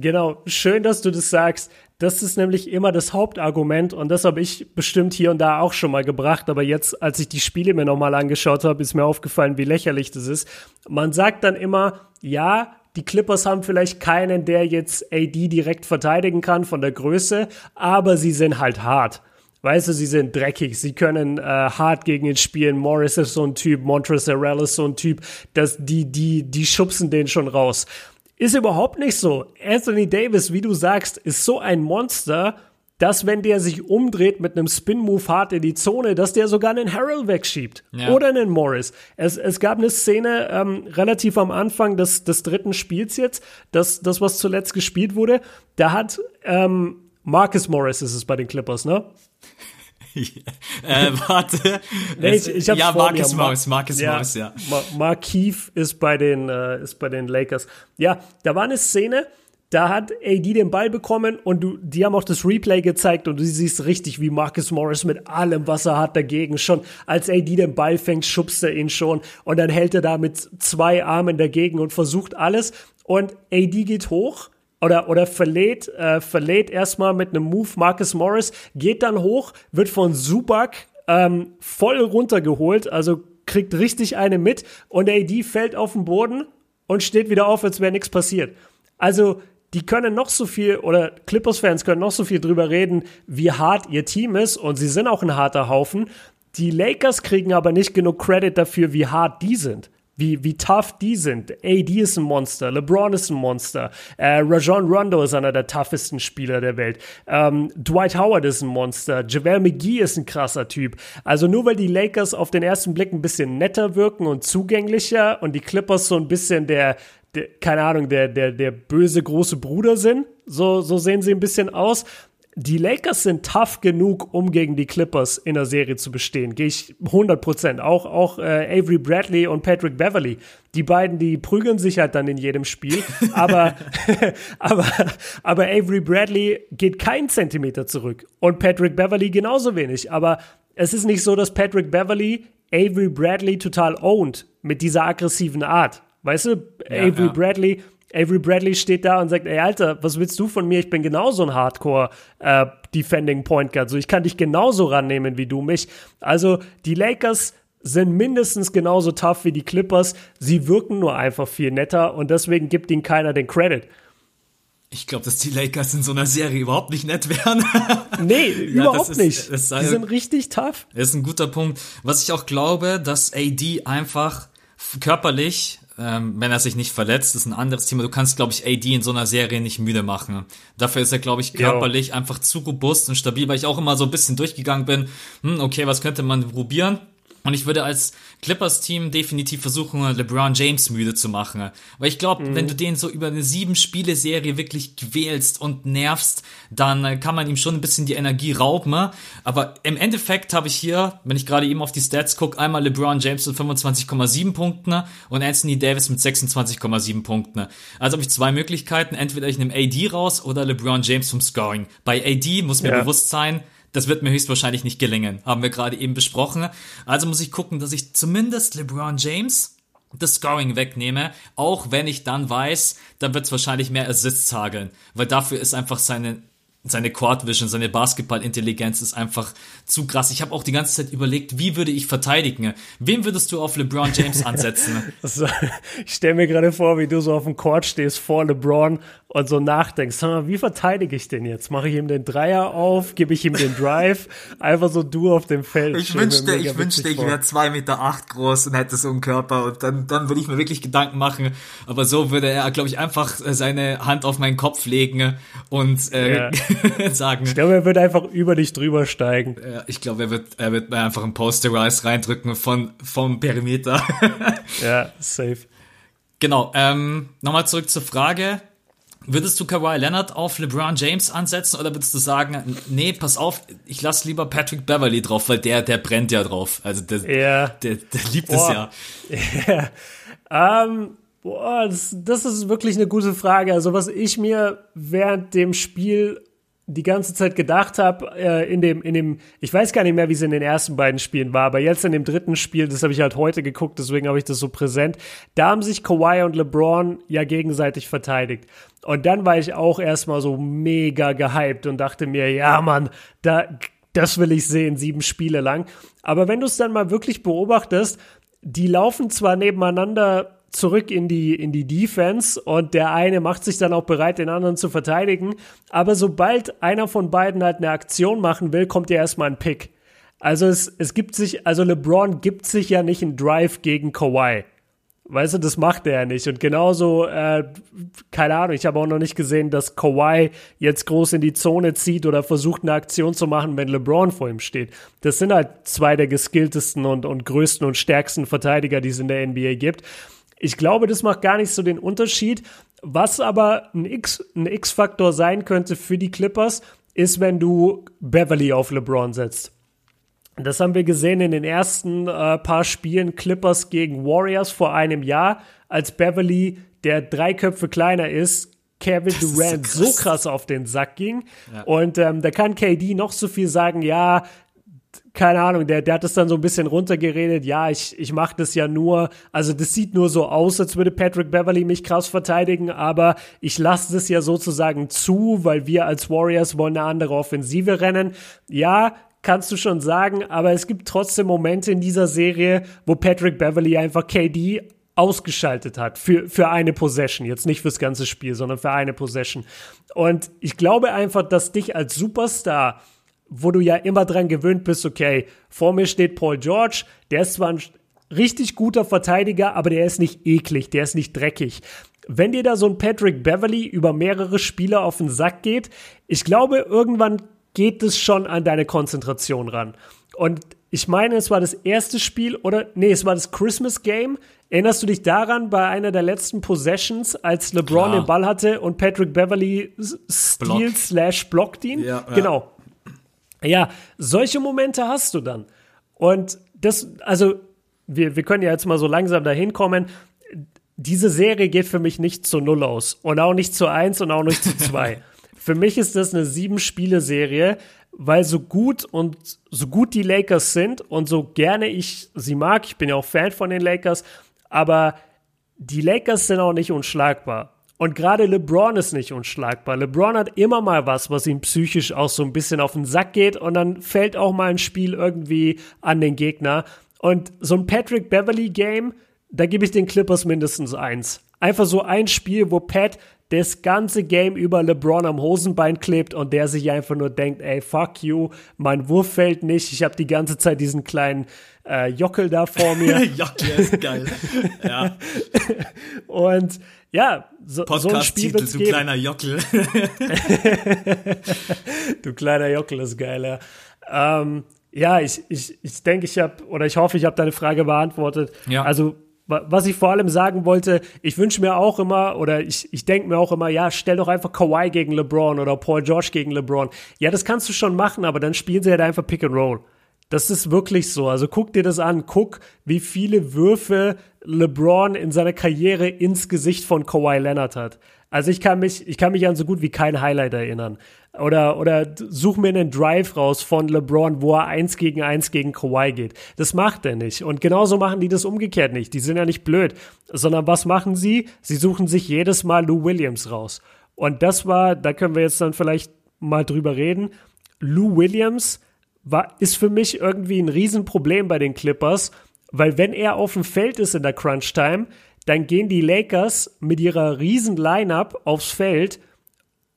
S2: Genau, schön, dass du das sagst. Das ist nämlich immer das Hauptargument und das habe ich bestimmt hier und da auch schon mal gebracht. Aber jetzt, als ich die Spiele mir nochmal angeschaut habe, ist mir aufgefallen, wie lächerlich das ist. Man sagt dann immer, ja, die Clippers haben vielleicht keinen, der jetzt AD direkt verteidigen kann von der Größe, aber sie sind halt hart. Weißt du, sie sind dreckig, sie können äh, hart gegen ihn spielen. Morris ist so ein Typ, Montrezl ist so ein Typ, dass die, die, die schubsen den schon raus. Ist überhaupt nicht so. Anthony Davis, wie du sagst, ist so ein Monster, dass wenn der sich umdreht mit einem Spin-Move hart in die Zone, dass der sogar einen Harrell wegschiebt.
S1: Ja.
S2: Oder einen Morris. Es, es gab eine Szene ähm, relativ am Anfang des, des dritten Spiels jetzt, das, das, was zuletzt gespielt wurde, da hat ähm, Marcus Morris ist es bei den Clippers, ne?
S1: äh, warte.
S2: Nee, ich, ich
S1: ja, Marcus
S2: mir.
S1: Morris, Marcus Morris, ja.
S2: Ma Markeith ist bei den äh, ist bei den Lakers. Ja, da war eine Szene, da hat AD den Ball bekommen und du, die haben auch das Replay gezeigt und du siehst richtig, wie Marcus Morris mit allem, was er hat, dagegen schon. Als AD den Ball fängt, schubst er ihn schon und dann hält er da mit zwei Armen dagegen und versucht alles und AD geht hoch oder, oder verlädt, äh, verlädt erstmal mit einem Move Marcus Morris, geht dann hoch, wird von Zubac ähm, voll runtergeholt, also kriegt richtig eine mit und AD fällt auf den Boden und steht wieder auf, als wäre nichts passiert. Also die können noch so viel, oder Clippers-Fans können noch so viel drüber reden, wie hart ihr Team ist und sie sind auch ein harter Haufen. Die Lakers kriegen aber nicht genug Credit dafür, wie hart die sind. Wie, wie tough die sind. AD ist ein Monster, LeBron ist ein Monster, äh, Rajon Rondo ist einer der toughesten Spieler der Welt, ähm, Dwight Howard ist ein Monster, JaVale McGee ist ein krasser Typ. Also nur weil die Lakers auf den ersten Blick ein bisschen netter wirken und zugänglicher und die Clippers so ein bisschen der, der keine Ahnung, der, der, der böse große Bruder sind, so, so sehen sie ein bisschen aus, die Lakers sind tough genug, um gegen die Clippers in der Serie zu bestehen. Gehe ich 100 Prozent. Auch, auch äh, Avery Bradley und Patrick Beverly. Die beiden, die prügeln sich halt dann in jedem Spiel. Aber, aber, aber Avery Bradley geht keinen Zentimeter zurück. Und Patrick Beverly genauso wenig. Aber es ist nicht so, dass Patrick Beverly Avery Bradley total owned mit dieser aggressiven Art. Weißt du,
S1: Ja,
S2: Avery
S1: ja.
S2: Bradley Avery Bradley steht da und sagt, ey Alter, was willst du von mir? Ich bin genauso ein Hardcore äh, Defending Point Guard. So, ich kann dich genauso rannehmen wie du mich. Also die Lakers sind mindestens genauso tough wie die Clippers. Sie wirken nur einfach viel netter und deswegen gibt ihnen keiner den Credit.
S1: Ich glaube, dass die Lakers in so einer Serie überhaupt nicht nett wären.
S2: Nee, überhaupt
S1: ist-
S2: nicht. Die
S1: also-
S2: sind richtig tough.
S1: Das ist ein guter Punkt. Was ich auch glaube, dass AD einfach körperlich, ähm, wenn er sich nicht verletzt, ist ein anderes Thema. Du kannst, glaube ich, AD in so einer Serie nicht müde machen. Dafür ist er, glaube ich, körperlich einfach zu robust und stabil, weil ich auch immer so ein bisschen durchgegangen bin, hm, okay, was könnte man probieren? Und ich würde als Clippers-Team definitiv versuchen, LeBron James müde zu machen. Weil ich glaube, mhm. wenn du den so über eine sieben-Spiele-Serie wirklich quälst und nervst, dann äh, kann man ihm schon ein bisschen die Energie rauben. Aber im Endeffekt habe ich hier, wenn ich gerade eben auf die Stats gucke, einmal LeBron James mit 25,7 Punkten und Anthony Davis mit 26,7 Punkten. Also habe ich zwei Möglichkeiten. Entweder ich nehme AD raus oder LeBron James vom Scoring. Bei AD muss mir ja. bewusst sein, das wird mir höchstwahrscheinlich nicht gelingen, haben wir gerade eben besprochen. Also muss ich gucken, dass ich zumindest LeBron James das Scoring wegnehme, auch wenn ich dann weiß, dann wird es wahrscheinlich mehr Assists hageln, weil dafür ist einfach seine seine Court Vision, seine Basketballintelligenz ist einfach zu krass. Ich habe auch die ganze Zeit überlegt, wie würde ich verteidigen? Wem würdest du auf LeBron James ansetzen?
S2: also, ich stelle mir gerade vor, wie du so auf dem Court stehst vor LeBron und so nachdenkst, wie verteidige ich den jetzt? Mache ich ihm den Dreier auf? Gebe ich ihm den Drive? Einfach so du auf dem Feld.
S1: Ich wünschte, ich wünschte, ich wäre zwei Meter acht groß und hätte so einen Körper und dann, dann würde ich mir wirklich Gedanken machen. Aber so würde er, glaube ich, einfach seine Hand auf meinen Kopf legen und äh, ja. sagen.
S2: Ich glaube, er wird einfach über dich drüber steigen.
S1: Ja, ich glaube, er wird, er wird mir einfach einen Posterize reindrücken von, vom Perimeter.
S2: ja, safe.
S1: Genau, ähm, nochmal zurück zur Frage. Würdest du Kawhi Leonard auf LeBron James ansetzen oder würdest du sagen, nee, pass auf, ich lasse lieber Patrick Beverly drauf, weil der, der brennt ja drauf. Also der, ja. der, der liebt
S2: es ja. ja. Ähm, boah, das, das ist wirklich eine gute Frage. Also was ich mir während dem Spiel die ganze Zeit gedacht habe, äh, in dem, in dem, ich weiß gar nicht mehr, wie es in den ersten beiden Spielen war, aber jetzt in dem dritten Spiel, das habe ich halt heute geguckt, deswegen habe ich das so präsent. Da haben sich Kawhi und LeBron ja gegenseitig verteidigt. Und dann war ich auch erstmal so mega gehypt und dachte mir, ja, Mann, da, das will ich sehen, sieben Spiele lang. Aber wenn du es dann mal wirklich beobachtest, die laufen zwar nebeneinander zurück in die, in die Defense und der eine macht sich dann auch bereit, den anderen zu verteidigen. Aber sobald einer von beiden halt eine Aktion machen will, kommt ja erstmal ein Pick. Also es, es gibt sich, also LeBron gibt sich ja nicht einen Drive gegen Kawhi. Weißt du, das macht er ja nicht. Und genauso, äh, keine Ahnung, ich habe auch noch nicht gesehen, dass Kawhi jetzt groß in die Zone zieht oder versucht, eine Aktion zu machen, wenn LeBron vor ihm steht. Das sind halt zwei der geskilltesten und, und größten und stärksten Verteidiger, die es in der NBA gibt. Ich glaube, das macht gar nicht so den Unterschied. Was aber ein X-Faktor sein könnte für die Clippers, ist, wenn du Beverly auf LeBron setzt. Das haben wir gesehen in den ersten äh, paar Spielen Clippers gegen Warriors vor einem Jahr, als Beverly, der drei Köpfe kleiner ist, Kevin Durant so krass. so krass. auf den Sack ging. Ja. Und ähm, da kann KD noch so viel sagen, ja, keine Ahnung, der, der hat es dann so ein bisschen runtergeredet, ja, ich, ich mache das ja nur, also das sieht nur so aus, als würde Patrick Beverly mich krass verteidigen, aber ich lasse das ja sozusagen zu, weil wir als Warriors wollen eine andere Offensive rennen. Ja, kannst du schon sagen, aber es gibt trotzdem Momente in dieser Serie, wo Patrick Beverly einfach KD ausgeschaltet hat für, für eine Possession. Jetzt nicht fürs ganze Spiel, sondern für eine Possession. Und ich glaube einfach, dass dich als Superstar wo du ja immer dran gewöhnt bist, okay, vor mir steht Paul George, der ist zwar ein richtig guter Verteidiger, aber der ist nicht eklig, der ist nicht dreckig. Wenn dir da so ein Patrick Beverly über mehrere Spieler auf den Sack geht, ich glaube, irgendwann geht es schon an deine Konzentration ran. Und ich meine, es war das erste Spiel oder nee, es war das Christmas Game. Erinnerst du dich daran bei einer der letzten Possessions, als LeBron Klar. den Ball hatte und Patrick Beverly Steal slash blockt ihn? Ja, genau. Ja, solche Momente hast du dann. Und das, also, wir, wir können ja jetzt mal so langsam dahin kommen. Diese Serie geht für mich nicht zu Null aus. Und auch nicht zu eins und auch nicht zu zwei. für mich ist das eine Sieben-Spiele-Serie, weil so gut und so gut die Lakers sind und so gerne ich sie mag, ich bin ja auch Fan von den Lakers, aber die Lakers sind auch nicht unschlagbar. Und gerade LeBron ist nicht unschlagbar. LeBron hat immer mal was, was ihm psychisch auch so ein bisschen auf den Sack geht und dann fällt auch mal ein Spiel irgendwie an den Gegner. Und so ein Patrick Beverly Game, da gebe ich den Clippers mindestens eins. Einfach so ein Spiel, wo Pat das ganze Game über LeBron am Hosenbein klebt und der sich einfach nur denkt, ey, fuck you, mein Wurf fällt nicht, ich habe die ganze Zeit diesen kleinen äh, Jockel da vor mir.
S1: Jockel ist geil. ja.
S2: und ja, so, so ein Spiel
S1: wird's du geben. kleiner Jockel.
S2: du kleiner Jockel ist geil, ja. Ähm, Ja, ich, ich, ich denke, ich habe, oder ich hoffe, ich habe deine Frage beantwortet.
S1: Ja.
S2: Also, was ich vor allem sagen wollte, ich wünsche mir auch immer, oder ich, ich denke mir auch immer, ja, stell doch einfach Kawhi gegen LeBron oder Paul George gegen LeBron. Ja, das kannst du schon machen, aber dann spielen sie halt einfach Pick and Roll. Das ist wirklich so. Also guck dir das an. Guck, wie viele Würfe LeBron in seiner Karriere ins Gesicht von Kawhi Leonard hat. Also ich kann mich, ich kann mich an so gut wie kein Highlight erinnern. Oder, oder such mir einen Drive raus von LeBron, wo er eins gegen eins gegen Kawhi geht. Das macht er nicht. Und genauso machen die das umgekehrt nicht. Die sind ja nicht blöd. Sondern was machen sie? Sie suchen sich jedes Mal Lou Williams raus. Und das war, da können wir jetzt dann vielleicht mal drüber reden. Lou Williams war, ist für mich irgendwie ein Riesenproblem bei den Clippers, weil wenn er auf dem Feld ist in der Crunch Time, dann gehen die Lakers mit ihrer riesen Lineup aufs Feld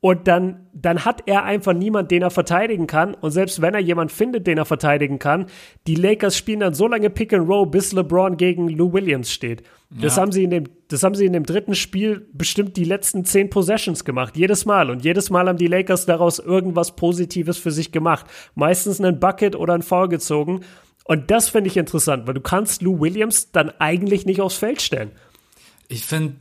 S2: und dann, dann hat er einfach niemand, den er verteidigen kann. Und selbst wenn er jemand findet, den er verteidigen kann, die Lakers spielen dann so lange Pick and Roll, bis LeBron gegen Lou Williams steht. Ja. Das haben sie in dem, das haben sie in dem dritten Spiel bestimmt die letzten zehn Possessions gemacht. Jedes Mal. Und jedes Mal haben die Lakers daraus irgendwas Positives für sich gemacht. Meistens einen Bucket oder einen Foul gezogen. Und das finde ich interessant, weil du kannst Lou Williams dann eigentlich nicht aufs Feld stellen.
S1: Ich finde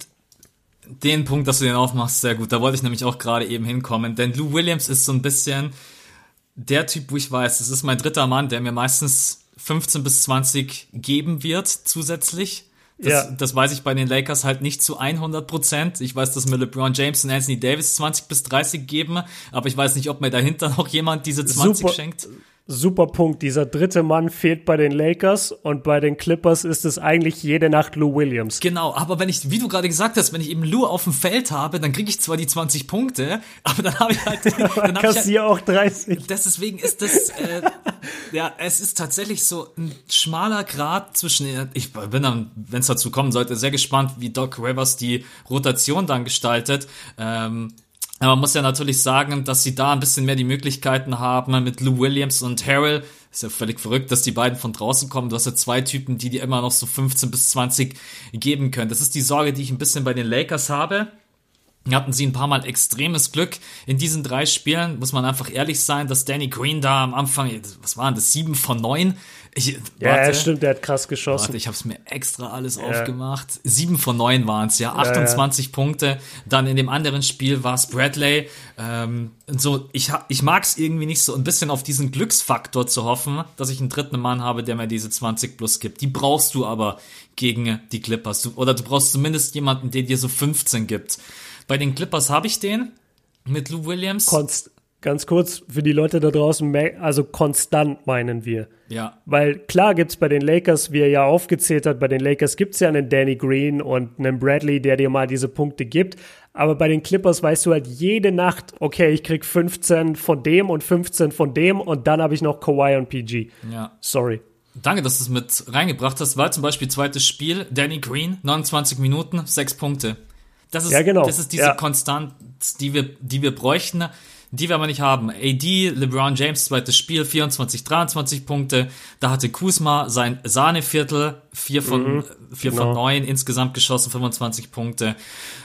S1: den Punkt, dass du den aufmachst, sehr gut. Da wollte ich nämlich auch gerade eben hinkommen. Denn Lou Williams ist so ein bisschen der Typ, wo ich weiß, das ist mein dritter Mann, der mir meistens 15 bis 20 geben wird zusätzlich. Das, ja. das weiß ich bei den Lakers halt nicht zu 100 Prozent. Ich weiß, dass mir LeBron James und Anthony Davis 20 bis 30 geben, aber ich weiß nicht, ob mir dahinter noch jemand diese 20
S2: Super,
S1: schenkt
S2: super Punkt. Dieser dritte Mann fehlt bei den Lakers und bei den Clippers ist es eigentlich jede Nacht Lou Williams.
S1: Genau, aber wenn ich, wie du gerade gesagt hast, wenn ich eben Lou auf dem Feld habe, dann kriege ich zwar die 20 Punkte, aber dann habe ich halt, dann
S2: habe ich halt, auch 30.
S1: Deswegen ist das, äh, ja, es ist tatsächlich so ein schmaler Grad zwischen, ich bin dann, wenn es dazu kommen sollte, sehr gespannt, wie Doc Rivers die Rotation dann gestaltet. Ähm, aber man muss ja natürlich sagen, dass sie da ein bisschen mehr die Möglichkeiten haben mit Lou Williams und Harrell. Ist ja völlig verrückt, dass die beiden von draußen kommen. Du hast ja zwei Typen, die dir immer noch so 15 bis 20 geben können. Das ist die Sorge, die ich ein bisschen bei den Lakers habe hatten sie ein paar Mal extremes Glück in diesen drei Spielen. Muss man einfach ehrlich sein, dass Danny Green da am Anfang, was waren das, sieben von neun?
S2: Ich, ja, warte, stimmt, der hat krass geschossen. Warte,
S1: ich habe es mir extra alles ja. aufgemacht. Sieben von neun waren es, ja, 28 ja, Punkte. Dann in dem anderen Spiel war es Bradley. Ähm, so, ich, ich mag es irgendwie nicht so ein bisschen auf diesen Glücksfaktor zu hoffen, dass ich einen dritten Mann habe, der mir diese 20 plus gibt. Die brauchst du aber gegen die Clippers. Du, oder du brauchst zumindest jemanden, der dir so 15 gibt. Bei den Clippers habe ich den mit Lou Williams.
S2: Konst ganz kurz für die Leute da draußen, also konstant meinen wir.
S1: Ja.
S2: Weil klar gibt es bei den Lakers, wie er ja aufgezählt hat, bei den Lakers gibt es ja einen Danny Green und einen Bradley, der dir mal diese Punkte gibt. Aber bei den Clippers weißt du halt jede Nacht, okay, ich krieg 15 von dem und 15 von dem und dann habe ich noch Kawhi und PG.
S1: Ja.
S2: Sorry.
S1: Danke, dass du es mit reingebracht hast. War zum Beispiel zweites Spiel, Danny Green, 29 Minuten, 6 Punkte. Das ist,
S2: ja, genau.
S1: das ist diese
S2: ja.
S1: Konstanz, die wir, die wir bräuchten. Die werden wir nicht haben. AD, LeBron James, zweites Spiel, 24, 23 Punkte. Da hatte Kuzma sein Sahneviertel, 4 von, mhm, vier genau. von 9 insgesamt geschossen, 25 Punkte.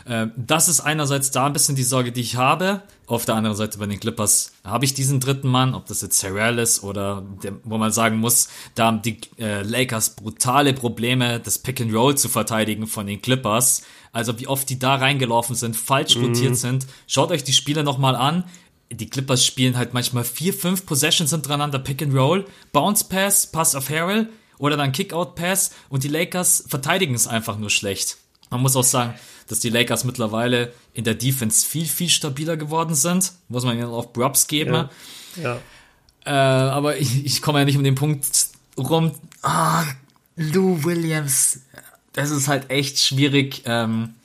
S1: Äh, das ist einerseits da ein bisschen die Sorge, die ich habe. Auf der anderen Seite bei den Clippers habe ich diesen dritten Mann, ob das jetzt Harrell ist oder der, wo man sagen muss, da haben die äh, Lakers brutale Probleme, das Pick and Roll zu verteidigen von den Clippers. Also wie oft die da reingelaufen sind, falsch rotiert mhm. sind. Schaut euch die Spiele nochmal an. Die Clippers spielen halt manchmal vier, fünf Possessions hintereinander, Pick and Roll, Bounce Pass, Pass auf Harrell oder dann Kickout Pass und die Lakers verteidigen es einfach nur schlecht. Man muss auch sagen, dass die Lakers mittlerweile in der Defense viel, viel stabiler geworden sind. Muss man ihnen auch Props geben.
S2: Ja. ja.
S1: Äh, aber ich, ich komme ja nicht um den Punkt rum. Ah, Lou Williams, das ist halt echt schwierig. Ähm,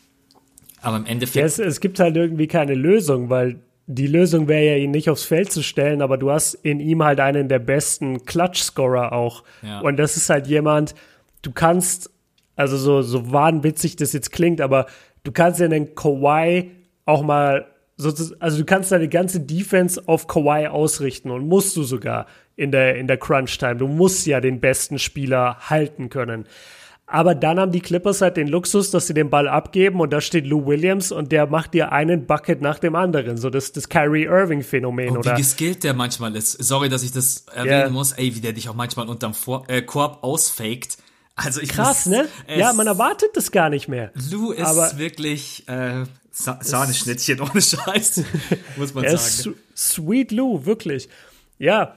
S1: aber im Endeffekt. Ja,
S2: es, es gibt halt irgendwie keine Lösung, weil die Lösung wäre ja, ihn nicht aufs Feld zu stellen, aber du hast in ihm halt einen der besten Clutch-Scorer auch. Ja. Und das ist halt jemand, du kannst, also so, so wahnwitzig das jetzt klingt, aber du kannst ja den Kawhi auch mal, also du kannst deine ganze Defense auf Kawhi ausrichten und musst du sogar in der, in der Crunch-Time. Du musst ja den besten Spieler halten können. Aber dann haben die Clippers halt den Luxus, dass sie den Ball abgeben und da steht Lou Williams und der macht dir einen Bucket nach dem anderen. So das, das Kyrie Irving Phänomen,
S1: und
S2: oder?
S1: Wie geskillt der manchmal ist. Sorry, dass ich das erwähnen yeah. muss. Ey, wie der dich auch manchmal unterm Vor äh, Korb ausfaked. Also ich
S2: Krass, muss, ne? Ja, man erwartet das gar nicht mehr.
S1: Lou ist aber wirklich äh, Sa Sahneschnittchen ohne Scheiß, muss man sagen.
S2: Sweet Lou, wirklich. Ja,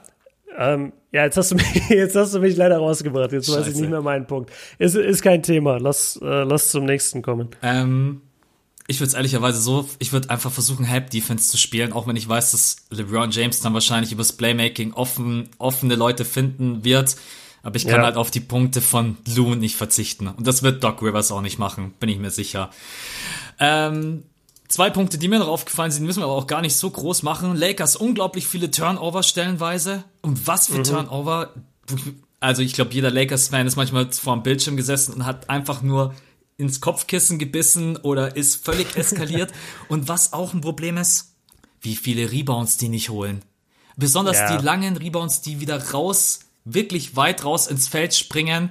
S2: ähm, ja, jetzt hast du mich, jetzt hast du mich leider rausgebracht. Jetzt Scheiße. weiß ich nicht mehr meinen Punkt. Ist, ist kein Thema. Lass, äh, lass zum nächsten kommen.
S1: Ähm, ich würde es ehrlicherweise so, ich würde einfach versuchen, Help Defense zu spielen, auch wenn ich weiß, dass LeBron James dann wahrscheinlich übers Playmaking offen, offene Leute finden wird. Aber ich kann ja. halt auf die Punkte von Lou nicht verzichten. Und das wird Doc Rivers auch nicht machen, bin ich mir sicher. Ähm, Zwei Punkte, die mir noch aufgefallen sind, müssen wir aber auch gar nicht so groß machen. Lakers unglaublich viele Turnover stellenweise. Und was für mhm. Turnover. Also ich glaube, jeder Lakers-Fan ist manchmal vor dem Bildschirm gesessen und hat einfach nur ins Kopfkissen gebissen oder ist völlig eskaliert. und was auch ein Problem ist, wie viele Rebounds die nicht holen. Besonders ja. die langen Rebounds, die wieder raus, wirklich weit raus ins Feld springen.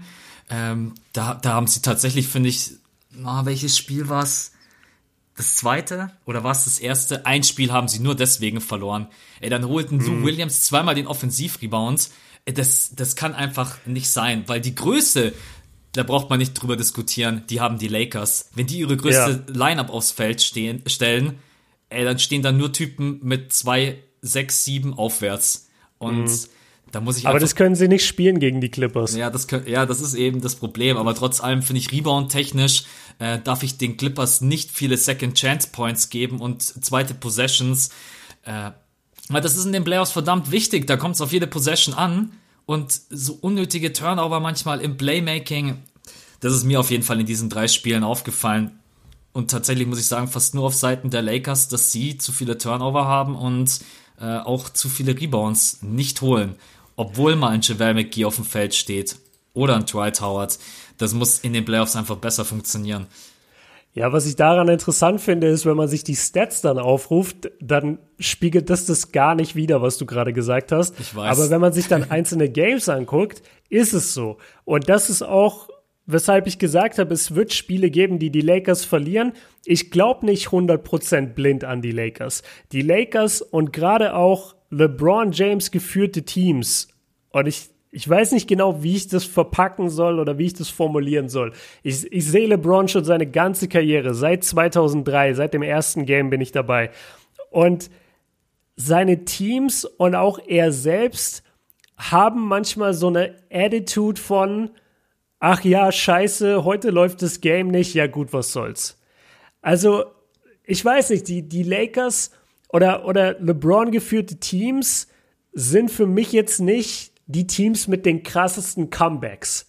S1: Ähm, da, da haben sie tatsächlich, finde ich, na, welches Spiel war's? das zweite oder war es das erste? Ein Spiel haben sie nur deswegen verloren. Ey, dann holten mhm. Lou Williams zweimal den Offensivrebound. Das, das kann einfach nicht sein, weil die Größe, da braucht man nicht drüber diskutieren, die haben die Lakers. Wenn die ihre größte ja. Lineup aufs Feld stehen, stellen, ey, dann stehen da nur Typen mit zwei, sechs, sieben aufwärts. Und mhm. Da muss ich
S2: aber das können sie nicht spielen gegen die Clippers.
S1: Ja, das, können, ja, das ist eben das Problem. Aber trotz allem finde ich Rebound-technisch äh, darf ich den Clippers nicht viele Second Chance Points geben und zweite Possessions. Äh, weil das ist in den Playoffs verdammt wichtig. Da kommt es auf jede Possession an. Und so unnötige Turnover manchmal im Playmaking, das ist mir auf jeden Fall in diesen drei Spielen aufgefallen. Und tatsächlich muss ich sagen, fast nur auf Seiten der Lakers, dass sie zu viele Turnover haben und äh, auch zu viele Rebounds nicht holen obwohl mal ein Javel McGee auf dem Feld steht oder ein Dwight Howard. Das muss in den Playoffs einfach besser funktionieren.
S2: Ja, was ich daran interessant finde, ist, wenn man sich die Stats dann aufruft, dann spiegelt das das gar nicht wider, was du gerade gesagt hast.
S1: Ich weiß.
S2: Aber wenn man sich dann einzelne Games anguckt, ist es so. Und das ist auch, weshalb ich gesagt habe, es wird Spiele geben, die die Lakers verlieren. Ich glaube nicht 100% blind an die Lakers. Die Lakers und gerade auch LeBron James geführte Teams, und ich, ich weiß nicht genau, wie ich das verpacken soll oder wie ich das formulieren soll. Ich, ich sehe LeBron schon seine ganze Karriere, seit 2003, seit dem ersten Game bin ich dabei. Und seine Teams und auch er selbst haben manchmal so eine Attitude von, ach ja, scheiße, heute läuft das Game nicht, ja gut, was soll's. Also, ich weiß nicht, die, die Lakers oder, oder LeBron geführte Teams sind für mich jetzt nicht die Teams mit den krassesten Comebacks.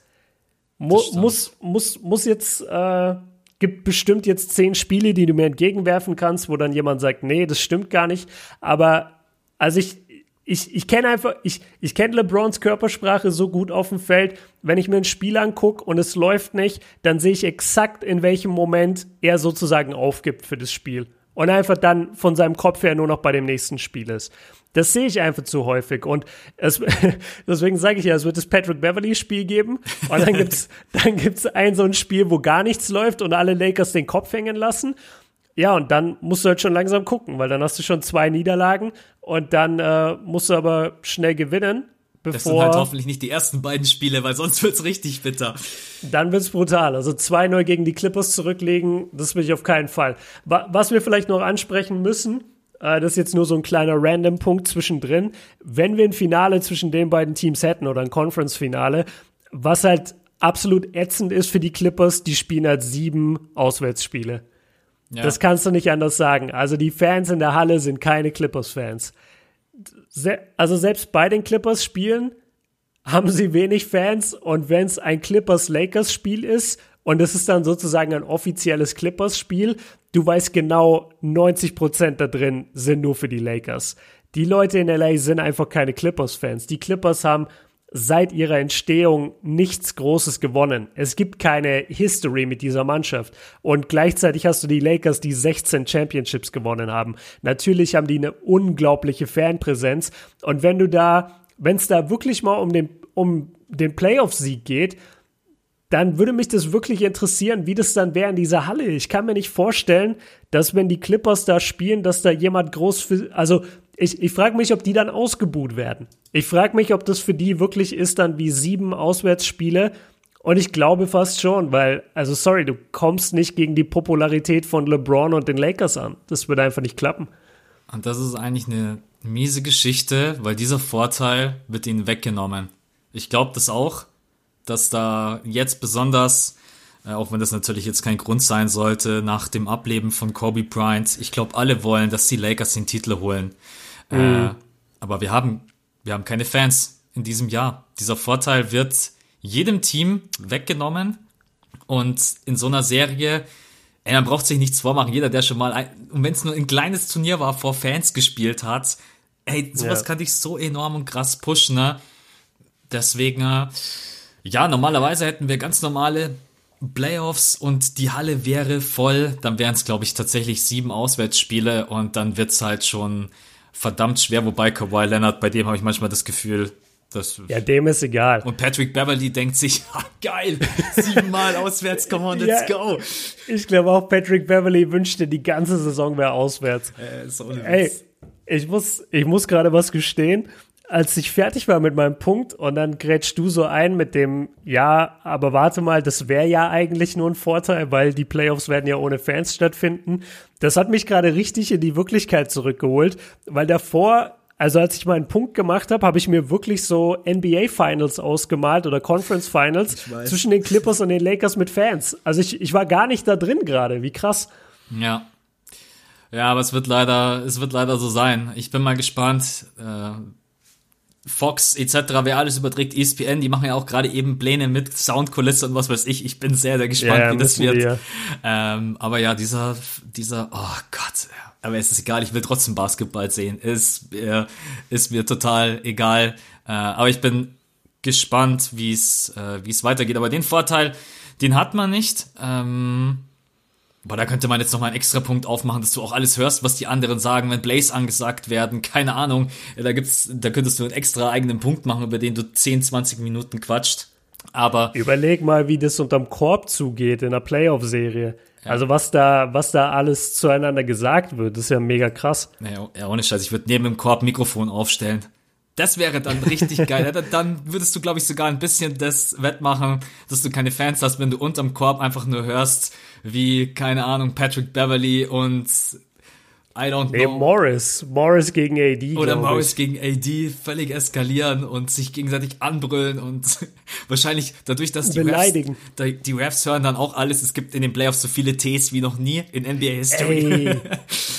S2: Mu muss, muss, muss jetzt, äh, gibt bestimmt jetzt zehn Spiele, die du mir entgegenwerfen kannst, wo dann jemand sagt, nee, das stimmt gar nicht. Aber, also ich, ich, ich kenne einfach, ich, ich kenne LeBrons Körpersprache so gut auf dem Feld. Wenn ich mir ein Spiel angucke und es läuft nicht, dann sehe ich exakt, in welchem Moment er sozusagen aufgibt für das Spiel und einfach dann von seinem Kopf her nur noch bei dem nächsten Spiel ist. Das sehe ich einfach zu häufig und es, deswegen sage ich ja, es wird das Patrick Beverly Spiel geben und dann gibt's dann gibt's ein so ein Spiel, wo gar nichts läuft und alle Lakers den Kopf hängen lassen. Ja, und dann musst du halt schon langsam gucken, weil dann hast du schon zwei Niederlagen und dann äh, musst du aber schnell gewinnen Bevor, das sind
S1: halt hoffentlich nicht die ersten beiden Spiele, weil sonst wird's richtig bitter.
S2: Dann wird's brutal. Also 2-0 gegen die Clippers zurücklegen, das will ich auf keinen Fall. Was wir vielleicht noch ansprechen müssen, äh, das ist jetzt nur so ein kleiner Random-Punkt zwischendrin. Wenn wir ein Finale zwischen den beiden Teams hätten oder ein Conference-Finale, was halt absolut ätzend ist für die Clippers, die spielen halt sieben Auswärtsspiele. Ja. Das kannst du nicht anders sagen. Also die Fans in der Halle sind keine Clippers-Fans se also selbst bei den Clippers Spielen haben sie wenig Fans und wenn es ein Clippers Lakers Spiel ist und es ist dann sozusagen ein offizielles Clippers Spiel, du weißt genau 90 Prozent da drin sind nur für die Lakers. Die Leute in LA sind einfach keine Clippers Fans. Die Clippers haben seit ihrer Entstehung nichts Großes gewonnen. Es gibt keine History mit dieser Mannschaft. Und gleichzeitig hast du die Lakers, die 16 Championships gewonnen haben. Natürlich haben die eine unglaubliche Fanpräsenz. Und wenn du da, wenn es da wirklich mal um den, um den Playoff-Sieg geht, dann würde mich das wirklich interessieren, wie das dann wäre in dieser Halle. Ich kann mir nicht vorstellen, dass wenn die Clippers da spielen, dass da jemand groß für, also ich, ich frage mich, ob die dann ausgebuht werden. Ich frage mich, ob das für die wirklich ist dann wie sieben Auswärtsspiele. Und ich glaube fast schon, weil, also sorry, du kommst nicht gegen die Popularität von LeBron und den Lakers an. Das würde einfach nicht klappen.
S1: Und das ist eigentlich eine miese Geschichte, weil dieser Vorteil wird ihnen weggenommen. Ich glaube das auch, dass da jetzt besonders, auch wenn das natürlich jetzt kein Grund sein sollte, nach dem Ableben von Kobe Bryant, ich glaube alle wollen, dass die Lakers den Titel holen. Mhm. Äh, aber wir haben, wir haben keine Fans in diesem Jahr. Dieser Vorteil wird jedem Team weggenommen und in so einer Serie, ey, man braucht sich nichts vormachen. Jeder, der schon mal, ein, und wenn es nur ein kleines Turnier war, vor Fans gespielt hat, ey, sowas ja. kann dich so enorm und krass pushen, ne? Deswegen, äh, ja, normalerweise hätten wir ganz normale Playoffs und die Halle wäre voll. Dann wären es, glaube ich, tatsächlich sieben Auswärtsspiele und dann wird's halt schon verdammt schwer. Wobei Kawhi Leonard, bei dem habe ich manchmal das Gefühl, dass.
S2: Ja, dem ist egal.
S1: Und Patrick Beverly denkt sich, ah, geil, siebenmal auswärts, come on, let's ja, go.
S2: Ich glaube auch, Patrick Beverly wünschte, die ganze Saison wäre auswärts.
S1: Äh, so
S2: Ey, ich muss, ich muss gerade was gestehen als ich fertig war mit meinem Punkt und dann grätschst du so ein mit dem, ja, aber warte mal, das wäre ja eigentlich nur ein Vorteil, weil die Playoffs werden ja ohne Fans stattfinden. Das hat mich gerade richtig in die Wirklichkeit zurückgeholt, weil davor, also als ich meinen Punkt gemacht habe, habe ich mir wirklich so NBA Finals ausgemalt oder Conference Finals zwischen den Clippers und den Lakers mit Fans. Also ich, ich war gar nicht da drin gerade, wie krass.
S1: Ja. Ja, aber es wird leider, es wird leider so sein. Ich bin mal gespannt. Äh Fox etc., wer alles überträgt, ESPN, die machen ja auch gerade eben Pläne mit Soundkulisse und was weiß ich. Ich bin sehr, sehr gespannt, ja, wie das wird. Wir. Ähm, aber ja, dieser, dieser, oh Gott, aber es ist egal, ich will trotzdem Basketball sehen. Ist, äh, ist mir total egal. Äh, aber ich bin gespannt, wie es äh, wie es weitergeht. Aber den Vorteil, den hat man nicht. Ähm, Boah, da könnte man jetzt noch mal einen extra Punkt aufmachen, dass du auch alles hörst, was die anderen sagen, wenn Blaze angesagt werden. Keine Ahnung. Da gibt's, da könntest du einen extra eigenen Punkt machen, über den du 10, 20 Minuten quatscht. Aber.
S2: Überleg mal, wie das unterm Korb zugeht in der Playoff-Serie. Ja. Also was da, was da alles zueinander gesagt wird, ist ja mega krass.
S1: Naja, ja, ohne Scheiß, ich würde neben dem Korb Mikrofon aufstellen. Das wäre dann richtig geil. Dann würdest du, glaube ich, sogar ein bisschen das wettmachen, dass du keine Fans hast, wenn du unterm Korb einfach nur hörst, wie, keine Ahnung, Patrick Beverly und I don't nee, know.
S2: Morris. Morris gegen AD.
S1: Oder Morris ich. gegen AD völlig eskalieren und sich gegenseitig anbrüllen und wahrscheinlich dadurch, dass die
S2: Beleidigen.
S1: Refs, die Refs hören dann auch alles. Es gibt in den Playoffs so viele Ts wie noch nie in NBA History.
S2: Ey,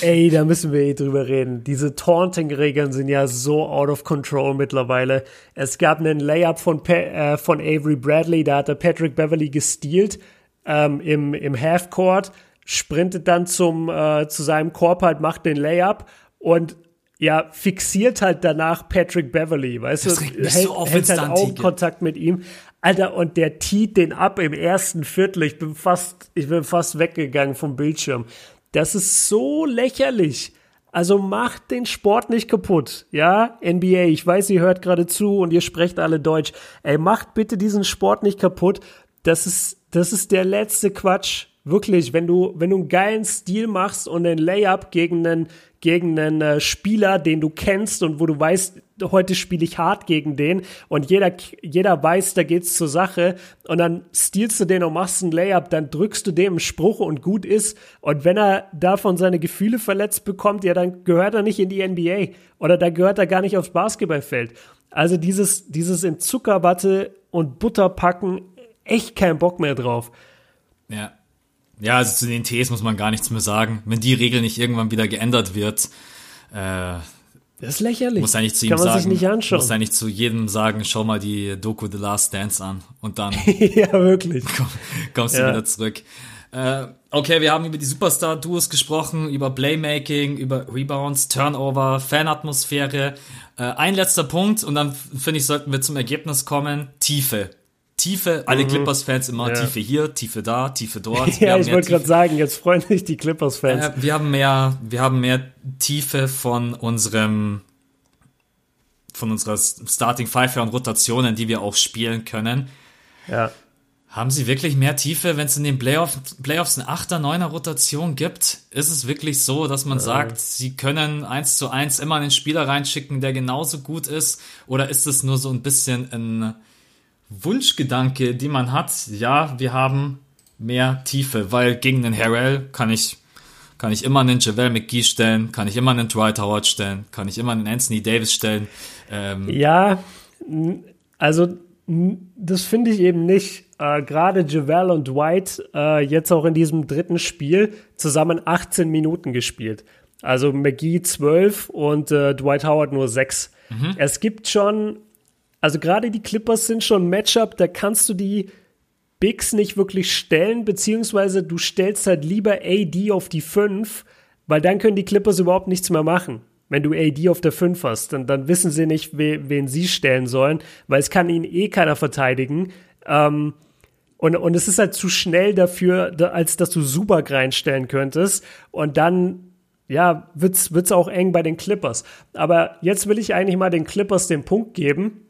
S2: ey da müssen wir eh drüber reden. Diese Taunting-Regeln sind ja so out of control mittlerweile. Es gab einen Layup von, äh, von Avery Bradley, da hat er Patrick Beverly gestealt ähm, im, im Halfcourt sprintet dann zum, äh, zu seinem Korb halt, macht den Layup und ja, fixiert halt danach Patrick Beverly, weißt
S1: das
S2: du,
S1: hält, so hält halt
S2: Augenkontakt mit ihm. Alter, und der tiet den ab im ersten Viertel. Ich bin fast, ich bin fast weggegangen vom Bildschirm. Das ist so lächerlich. Also macht den Sport nicht kaputt, ja? NBA, ich weiß, ihr hört gerade zu und ihr sprecht alle Deutsch. Ey, macht bitte diesen Sport nicht kaputt. Das ist, das ist der letzte Quatsch wirklich, wenn du, wenn du einen geilen Stil machst und einen Layup gegen einen, gegen einen äh, Spieler, den du kennst und wo du weißt, heute spiele ich hart gegen den und jeder, jeder weiß, da geht's zur Sache und dann stealst du den und machst einen Layup, dann drückst du dem einen Spruch und gut ist und wenn er davon seine Gefühle verletzt bekommt, ja, dann gehört er nicht in die NBA oder da gehört er gar nicht aufs Basketballfeld. Also dieses, dieses in Zuckerwatte und Butter packen, echt kein Bock mehr drauf.
S1: Ja, ja, also zu den Ts muss man gar nichts mehr sagen. Wenn die Regel nicht irgendwann wieder geändert wird, äh,
S2: das ist lächerlich.
S1: Muss eigentlich zu ihm Kann man sagen, sich nicht anschauen. Muss eigentlich zu jedem sagen, schau mal die Doku The Last Dance an und dann
S2: ja wirklich
S1: komm, kommst ja. du wieder zurück. Äh, okay, wir haben über die Superstar-Duos gesprochen, über Playmaking, über Rebounds, Turnover, Fanatmosphäre. Äh, ein letzter Punkt und dann finde ich, sollten wir zum Ergebnis kommen. Tiefe. Tiefe, alle mhm. Clippers-Fans immer ja. Tiefe hier, Tiefe da, Tiefe dort.
S2: ja, ich wollte gerade sagen, jetzt freuen sich die Clippers-Fans.
S1: Äh, wir haben mehr, wir haben mehr Tiefe von unserem, von unserer Starting Five und Rotationen, die wir auch spielen können.
S2: Ja.
S1: Haben sie wirklich mehr Tiefe, wenn es in den Playoff, Playoffs eine 8er, 9er Rotation gibt? Ist es wirklich so, dass man äh. sagt, sie können eins zu eins immer einen Spieler reinschicken, der genauso gut ist? Oder ist es nur so ein bisschen ein Wunschgedanke, die man hat? Ja, wir haben mehr Tiefe, weil gegen den Harrell kann ich, kann ich immer einen Javel McGee stellen, kann ich immer einen Dwight Howard stellen, kann ich immer einen Anthony Davis stellen.
S2: Ähm, ja, also das finde ich eben nicht. Äh, Gerade Javel und Dwight äh, jetzt auch in diesem dritten Spiel zusammen 18 Minuten gespielt. Also McGee 12 und äh, Dwight Howard nur 6. Mhm. Es gibt schon, also gerade die Clippers sind schon ein Matchup, da kannst du die Bigs nicht wirklich stellen, beziehungsweise du stellst halt lieber AD auf die 5, weil dann können die Clippers überhaupt nichts mehr machen wenn du AD auf der 5 hast, dann, dann wissen sie nicht, we, wen sie stellen sollen, weil es kann ihn eh keiner verteidigen. Ähm, und, und es ist halt zu schnell dafür, da, als dass du Subak reinstellen könntest. Und dann, ja, wird's, wird's auch eng bei den Clippers. Aber jetzt will ich eigentlich mal den Clippers den Punkt geben.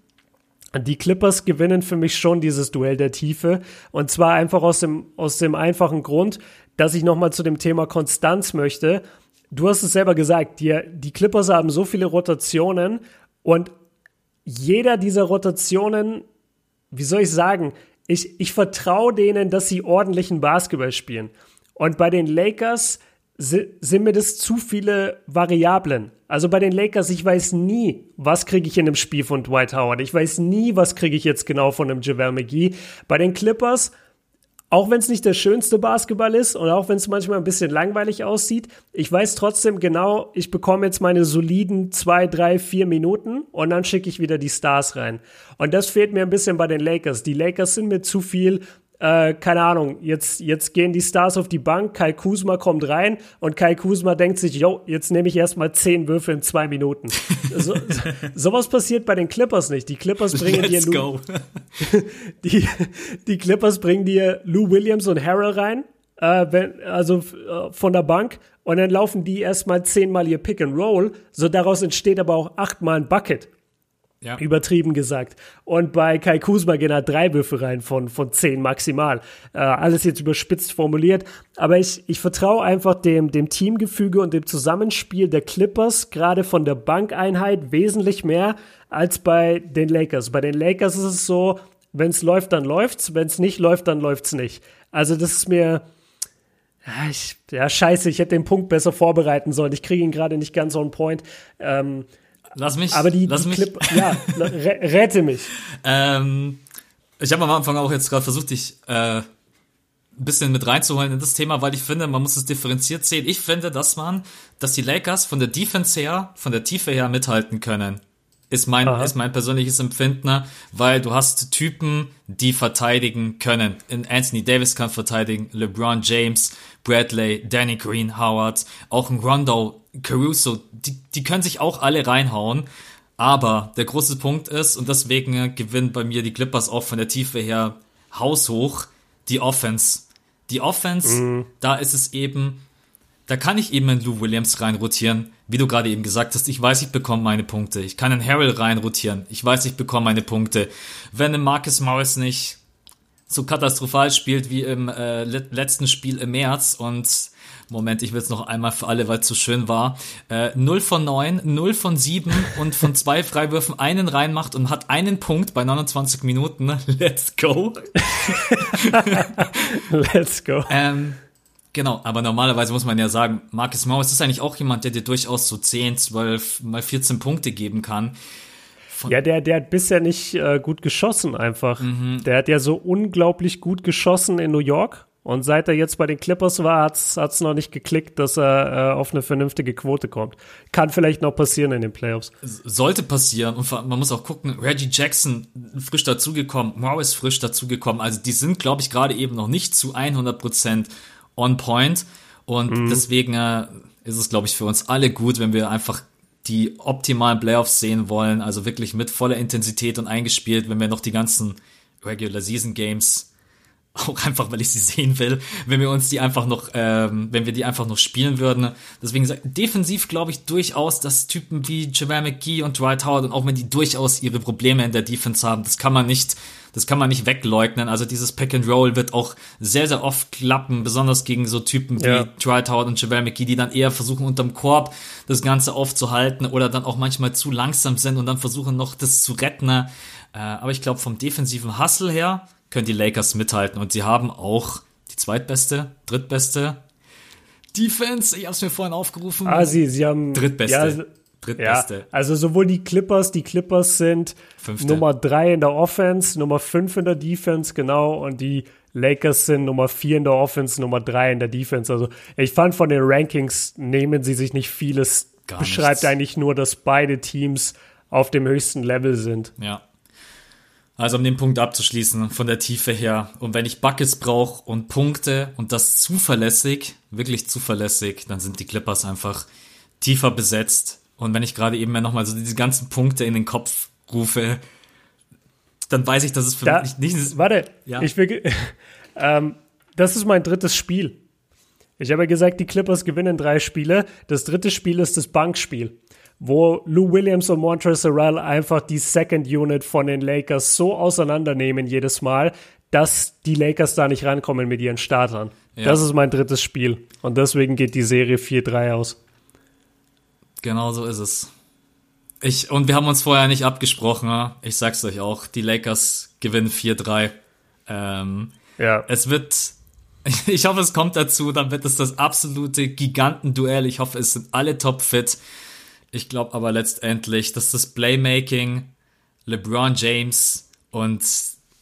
S2: Die Clippers gewinnen für mich schon dieses Duell der Tiefe. Und zwar einfach aus dem, aus dem einfachen Grund, dass ich nochmal zu dem Thema Konstanz möchte du hast es selber gesagt, die, die Clippers haben so viele Rotationen und jeder dieser Rotationen, wie soll ich sagen, ich, ich vertraue denen, dass sie ordentlichen Basketball spielen. Und bei den Lakers sind mir das zu viele Variablen. Also bei den Lakers, ich weiß nie, was kriege ich in einem Spiel von Dwight Howard. Ich weiß nie, was kriege ich jetzt genau von einem JaVale McGee. Bei den Clippers, auch wenn es nicht der schönste Basketball ist und auch wenn es manchmal ein bisschen langweilig aussieht, ich weiß trotzdem genau, ich bekomme jetzt meine soliden zwei, drei, vier Minuten und dann schicke ich wieder die Stars rein. Und das fehlt mir ein bisschen bei den Lakers. Die Lakers sind mir zu viel äh, keine Ahnung, jetzt, jetzt gehen die Stars auf die Bank, Kai Kusma kommt rein und Kai Kusma denkt sich, yo, jetzt nehme ich erstmal zehn Würfe in zwei Minuten. so, so, sowas passiert bei den Clippers nicht. Die Clippers bringen Let's dir Lou, die, die Clippers bringen dir Lou Williams und Harrell rein, äh, wenn, also äh, von der Bank und dann laufen die erstmal zehnmal ihr Pick and Roll, so daraus entsteht aber auch achtmal ein Bucket. Ja. Übertrieben gesagt. Und bei Kai Kusma gehen halt drei Würfe rein von, von zehn maximal. Äh, alles jetzt überspitzt formuliert. Aber ich, ich vertraue einfach dem, dem Teamgefüge und dem Zusammenspiel der Clippers, gerade von der Bankeinheit, wesentlich mehr als bei den Lakers. Bei den Lakers ist es so, wenn es läuft, dann läuft's. Wenn es nicht läuft, dann läuft's nicht. Also das ist mir, ich, ja, scheiße, ich hätte den Punkt besser vorbereiten sollen. Ich kriege ihn gerade nicht ganz on point. Ähm,
S1: Lass mich.
S2: Aber die,
S1: lass
S2: die
S1: mich.
S2: Clip, ja, rette mich.
S1: Ähm, ich habe am Anfang auch jetzt gerade versucht, dich äh, ein bisschen mit reinzuholen in das Thema, weil ich finde, man muss es differenziert sehen. Ich finde, dass man, dass die Lakers von der Defense her, von der Tiefe her mithalten können. Ist mein, Aha. ist mein persönliches Empfinden, weil du hast Typen, die verteidigen können. Anthony Davis kann verteidigen, LeBron James, Bradley, Danny Green, Howard, auch ein Rondo Caruso, die, die können sich auch alle reinhauen. Aber der große Punkt ist, und deswegen gewinnen bei mir die Clippers auch von der Tiefe her haushoch, die Offense. Die Offense, mhm. da ist es eben, da kann ich eben einen Lou Williams reinrotieren, wie du gerade eben gesagt hast, ich weiß, ich bekomme meine Punkte. Ich kann einen Harrell reinrotieren, ich weiß, ich bekomme meine Punkte. Wenn ein Marcus Morris nicht so katastrophal spielt wie im äh, letzten Spiel im März und Moment, ich will es noch einmal für alle, weil es so schön war. Äh, 0 von 9, 0 von 7 und von zwei Freiwürfen einen reinmacht und hat einen Punkt bei 29 Minuten. Let's go.
S2: Let's go.
S1: Ähm, genau, aber normalerweise muss man ja sagen, Marcus Morris ist eigentlich auch jemand, der dir durchaus so 10, 12, mal 14 Punkte geben kann.
S2: Von ja, der, der hat bisher nicht äh, gut geschossen einfach. Mhm. Der hat ja so unglaublich gut geschossen in New York und seit er jetzt bei den Clippers war, hat's hat's noch nicht geklickt, dass er äh, auf eine vernünftige Quote kommt. Kann vielleicht noch passieren in den Playoffs.
S1: Sollte passieren. Und man muss auch gucken, Reggie Jackson frisch dazugekommen, Morris frisch dazugekommen. Also die sind, glaube ich, gerade eben noch nicht zu 100% on point. Und mhm. deswegen äh, ist es, glaube ich, für uns alle gut, wenn wir einfach die optimalen Playoffs sehen wollen. Also wirklich mit voller Intensität und eingespielt, wenn wir noch die ganzen Regular Season Games auch einfach, weil ich sie sehen will, wenn wir uns die einfach noch, ähm, wenn wir die einfach noch spielen würden. Deswegen defensiv glaube ich durchaus, dass Typen wie Jamal McGee und Dwight Howard und auch wenn die durchaus ihre Probleme in der Defense haben, das kann man nicht, das kann man nicht wegleugnen. Also dieses Pack and Roll wird auch sehr, sehr oft klappen, besonders gegen so Typen wie ja. Howard und Jamal McGee, die dann eher versuchen unterm Korb das Ganze aufzuhalten oder dann auch manchmal zu langsam sind und dann versuchen noch das zu retten. Äh, aber ich glaube vom defensiven Hustle her, können die Lakers mithalten und sie haben auch die zweitbeste, drittbeste Defense. Ich habe es mir vorhin aufgerufen.
S2: Ah, sie, sie haben
S1: drittbeste.
S2: Ja, drittbeste. Ja, also sowohl die Clippers, die Clippers sind Fünfte. Nummer drei in der Offense, Nummer fünf in der Defense, genau, und die Lakers sind Nummer vier in der Offense, Nummer drei in der Defense. Also ich fand von den Rankings nehmen sie sich nicht vieles. Gar beschreibt nichts. eigentlich nur, dass beide Teams auf dem höchsten Level sind.
S1: Ja, also um den Punkt abzuschließen, von der Tiefe her. Und wenn ich Buckets brauche und Punkte und das zuverlässig, wirklich zuverlässig, dann sind die Clippers einfach tiefer besetzt. Und wenn ich gerade eben nochmal so diese ganzen Punkte in den Kopf rufe, dann weiß ich, dass es für
S2: da,
S1: mich nicht ist.
S2: Warte, ja. ich will, ähm, das ist mein drittes Spiel. Ich habe ja gesagt, die Clippers gewinnen drei Spiele. Das dritte Spiel ist das Bankspiel wo Lou Williams und Montrezl Harrell einfach die Second Unit von den Lakers so auseinandernehmen jedes Mal, dass die Lakers da nicht rankommen mit ihren Startern. Ja. Das ist mein drittes Spiel und deswegen geht die Serie 4-3 aus.
S1: Genau so ist es. Ich, und wir haben uns vorher nicht abgesprochen, ich sag's euch auch, die Lakers gewinnen 4-3. Ähm, ja. Es wird, ich hoffe, es kommt dazu, dann wird es das absolute Gigantenduell. Ich hoffe, es sind alle topfit. Ich glaube aber letztendlich, dass das Playmaking, LeBron James und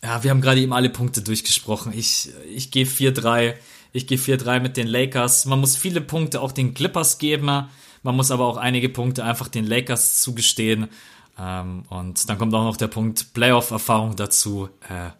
S1: ja, wir haben gerade eben alle Punkte durchgesprochen. Ich, ich gehe 4-3. Ich gehe 4-3 mit den Lakers. Man muss viele Punkte auch den Clippers geben. Man muss aber auch einige Punkte einfach den Lakers zugestehen. Ähm, und dann kommt auch noch der Punkt Playoff-Erfahrung dazu. Äh,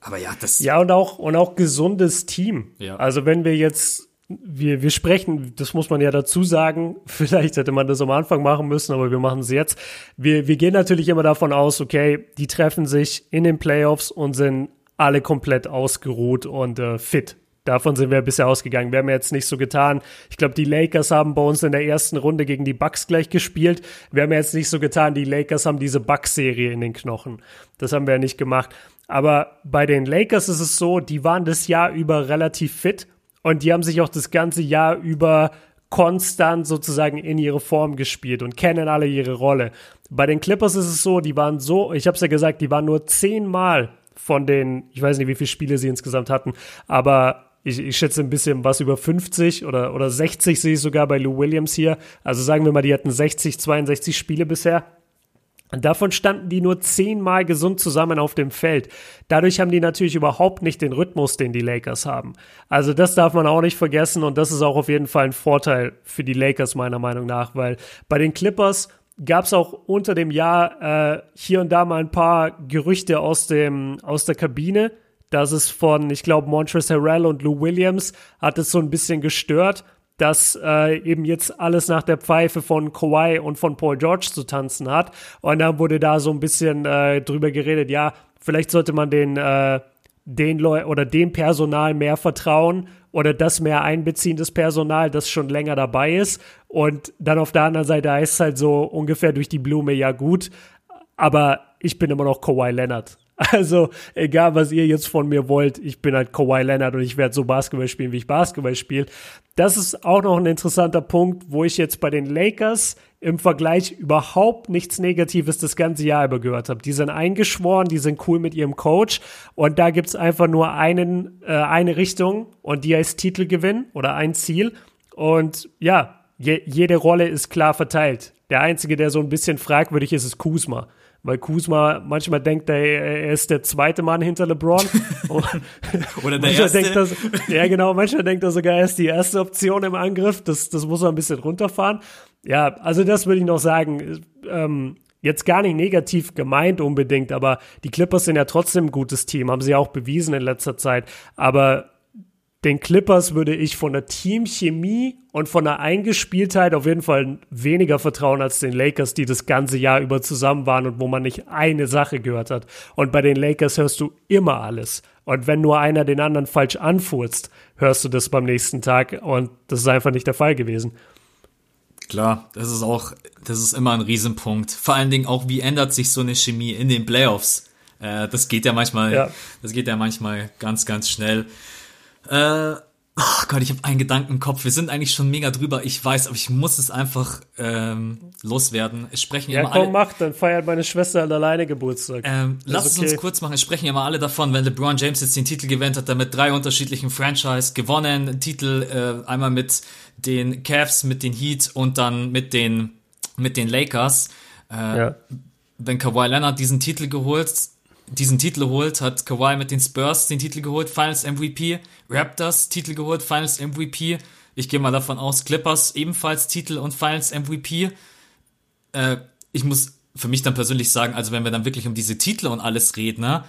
S1: aber ja, das.
S2: Ja, und auch, und auch gesundes Team. Ja. Also wenn wir jetzt wir, wir sprechen, das muss man ja dazu sagen, vielleicht hätte man das am Anfang machen müssen, aber wir machen es jetzt. Wir, wir gehen natürlich immer davon aus, okay, die treffen sich in den Playoffs und sind alle komplett ausgeruht und äh, fit. Davon sind wir bisher ausgegangen. Wir haben jetzt nicht so getan. Ich glaube, die Lakers haben bei uns in der ersten Runde gegen die Bucks gleich gespielt. Wir haben jetzt nicht so getan, die Lakers haben diese Bucks-Serie in den Knochen. Das haben wir ja nicht gemacht. Aber bei den Lakers ist es so, die waren das Jahr über relativ fit und die haben sich auch das ganze Jahr über konstant sozusagen in ihre Form gespielt und kennen alle ihre Rolle. Bei den Clippers ist es so, die waren so, ich habe es ja gesagt, die waren nur zehnmal von den, ich weiß nicht, wie viele Spiele sie insgesamt hatten, aber ich, ich schätze ein bisschen was über 50 oder, oder 60 sehe ich sogar bei Lou Williams hier. Also sagen wir mal, die hatten 60, 62 Spiele bisher. Davon standen die nur zehnmal gesund zusammen auf dem Feld. Dadurch haben die natürlich überhaupt nicht den Rhythmus, den die Lakers haben. Also das darf man auch nicht vergessen und das ist auch auf jeden Fall ein Vorteil für die Lakers meiner Meinung nach, weil bei den Clippers gab es auch unter dem Jahr äh, hier und da mal ein paar Gerüchte aus dem aus der Kabine. Das ist von, ich glaube, Montrezl Harrell und Lou Williams hat es so ein bisschen gestört dass äh, eben jetzt alles nach der Pfeife von Kawhi und von Paul George zu tanzen hat. Und dann wurde da so ein bisschen äh, drüber geredet, ja, vielleicht sollte man den, äh, den Leuten oder dem Personal mehr vertrauen oder das mehr einbeziehen, das Personal, das schon länger dabei ist. Und dann auf der anderen Seite heißt es halt so ungefähr durch die Blume, ja gut, aber ich bin immer noch Kawhi Leonard. Also, egal was ihr jetzt von mir wollt, ich bin halt Kawhi Leonard und ich werde so Basketball spielen, wie ich Basketball spiele. Das ist auch noch ein interessanter Punkt, wo ich jetzt bei den Lakers im Vergleich überhaupt nichts Negatives das ganze Jahr über gehört habe. Die sind eingeschworen, die sind cool mit ihrem Coach und da gibt's einfach nur einen, äh, eine Richtung und die heißt Titelgewinn oder ein Ziel. Und ja, je, jede Rolle ist klar verteilt. Der Einzige, der so ein bisschen fragwürdig ist, ist Kuzma weil Kuzma manchmal denkt, er, er ist der zweite Mann hinter LeBron.
S1: Oder der erste.
S2: Denkt, dass, ja, genau, manchmal denkt er sogar, er ist die erste Option im Angriff. Das, das muss er ein bisschen runterfahren. Ja, also das würde ich noch sagen. Ähm, jetzt gar nicht negativ gemeint unbedingt, aber die Clippers sind ja trotzdem ein gutes Team, haben sie auch bewiesen in letzter Zeit. Aber den Clippers würde ich von der Teamchemie und von der Eingespieltheit auf jeden Fall weniger vertrauen als den Lakers, die das ganze Jahr über zusammen waren und wo man nicht eine Sache gehört hat. Und bei den Lakers hörst du immer alles. Und wenn nur einer den anderen falsch anfurzt, hörst du das beim nächsten Tag. Und das ist einfach nicht der Fall gewesen.
S1: Klar, das ist auch, das ist immer ein Riesenpunkt. Vor allen Dingen auch, wie ändert sich so eine Chemie in den Playoffs? Äh, das geht ja manchmal, ja. das geht ja manchmal ganz, ganz schnell. Äh, oh Gott, ich habe einen Gedanken im Kopf. Wir sind eigentlich schon mega drüber. Ich weiß, aber ich muss es einfach ähm, loswerden. Es sprechen
S2: ja,
S1: immer
S2: komm,
S1: alle.
S2: mach, dann feiert meine Schwester alleine Geburtstag.
S1: Ähm, lass es uns kurz machen. Es sprechen immer alle davon, wenn LeBron James jetzt den Titel gewinnt hat, er mit drei unterschiedlichen Franchise gewonnen. Titel äh, einmal mit den Cavs, mit den Heat und dann mit den mit den Lakers. Äh, ja. Wenn Kawhi Leonard diesen Titel geholt, diesen Titel holt, hat Kawhi mit den Spurs den Titel geholt, Finals MVP, Raptors Titel geholt, Finals MVP. Ich gehe mal davon aus, Clippers ebenfalls Titel und Finals MVP. Äh, ich muss für mich dann persönlich sagen, also wenn wir dann wirklich um diese Titel und alles reden, ne,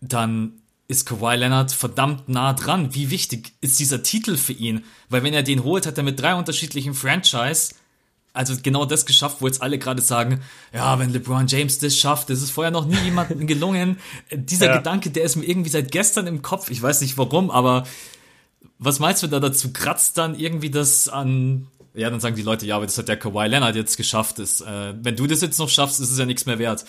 S1: dann ist Kawhi Leonard verdammt nah dran. Wie wichtig ist dieser Titel für ihn? Weil wenn er den holt, hat er mit drei unterschiedlichen Franchise also genau das geschafft, wo jetzt alle gerade sagen, ja, wenn LeBron James das schafft, das ist vorher noch nie jemandem gelungen. Dieser ja. Gedanke, der ist mir irgendwie seit gestern im Kopf. Ich weiß nicht warum, aber was meinst du da dazu? Kratzt dann irgendwie das an, ja, dann sagen die Leute, ja, aber das hat der Kawhi Leonard jetzt geschafft. Das, äh, wenn du das jetzt noch schaffst, ist es ja nichts mehr wert.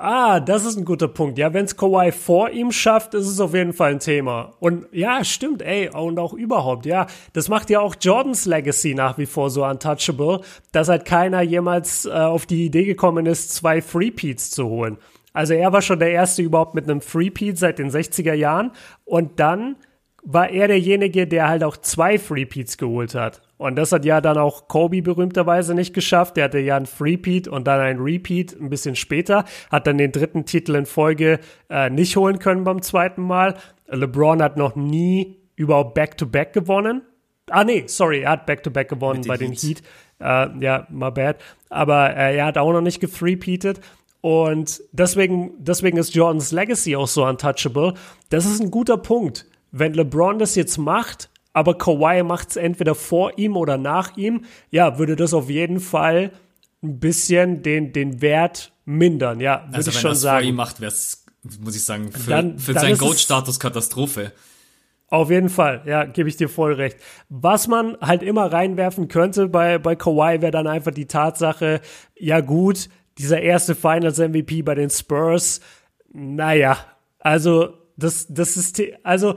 S2: Ah, das ist ein guter Punkt. Ja, wenn es Kawhi vor ihm schafft, ist es auf jeden Fall ein Thema. Und ja, stimmt, ey, und auch überhaupt, ja. Das macht ja auch Jordans Legacy nach wie vor so untouchable, dass halt keiner jemals äh, auf die Idee gekommen ist, zwei Freepeats zu holen. Also er war schon der Erste überhaupt mit einem Freepeat seit den 60er Jahren. Und dann war er derjenige, der halt auch zwei Freepeats geholt hat. Und das hat ja dann auch Kobe berühmterweise nicht geschafft. Der hatte ja ein Freepeat und dann ein Repeat ein bisschen später, hat dann den dritten Titel in Folge äh, nicht holen können beim zweiten Mal. LeBron hat noch nie überhaupt Back-to-Back -back gewonnen. Ah nee, sorry, er hat Back-to-Back -back gewonnen bei den Heat. Äh, ja, my bad. Aber äh, er hat auch noch nicht gefreepeated. Und deswegen, deswegen ist Jordans Legacy auch so untouchable. Das ist ein guter Punkt wenn LeBron das jetzt macht, aber Kawhi macht es entweder vor ihm oder nach ihm, ja, würde das auf jeden Fall ein bisschen den, den Wert mindern, ja, würde also ich schon sagen.
S1: Wenn das vor ihm macht, wäre es, muss ich sagen, für, dann, für dann seinen Goat-Status Katastrophe.
S2: Auf jeden Fall, ja, gebe ich dir voll recht. Was man halt immer reinwerfen könnte bei, bei Kawhi wäre dann einfach die Tatsache, ja gut, dieser erste Finals MVP bei den Spurs, naja, also das, das ist, also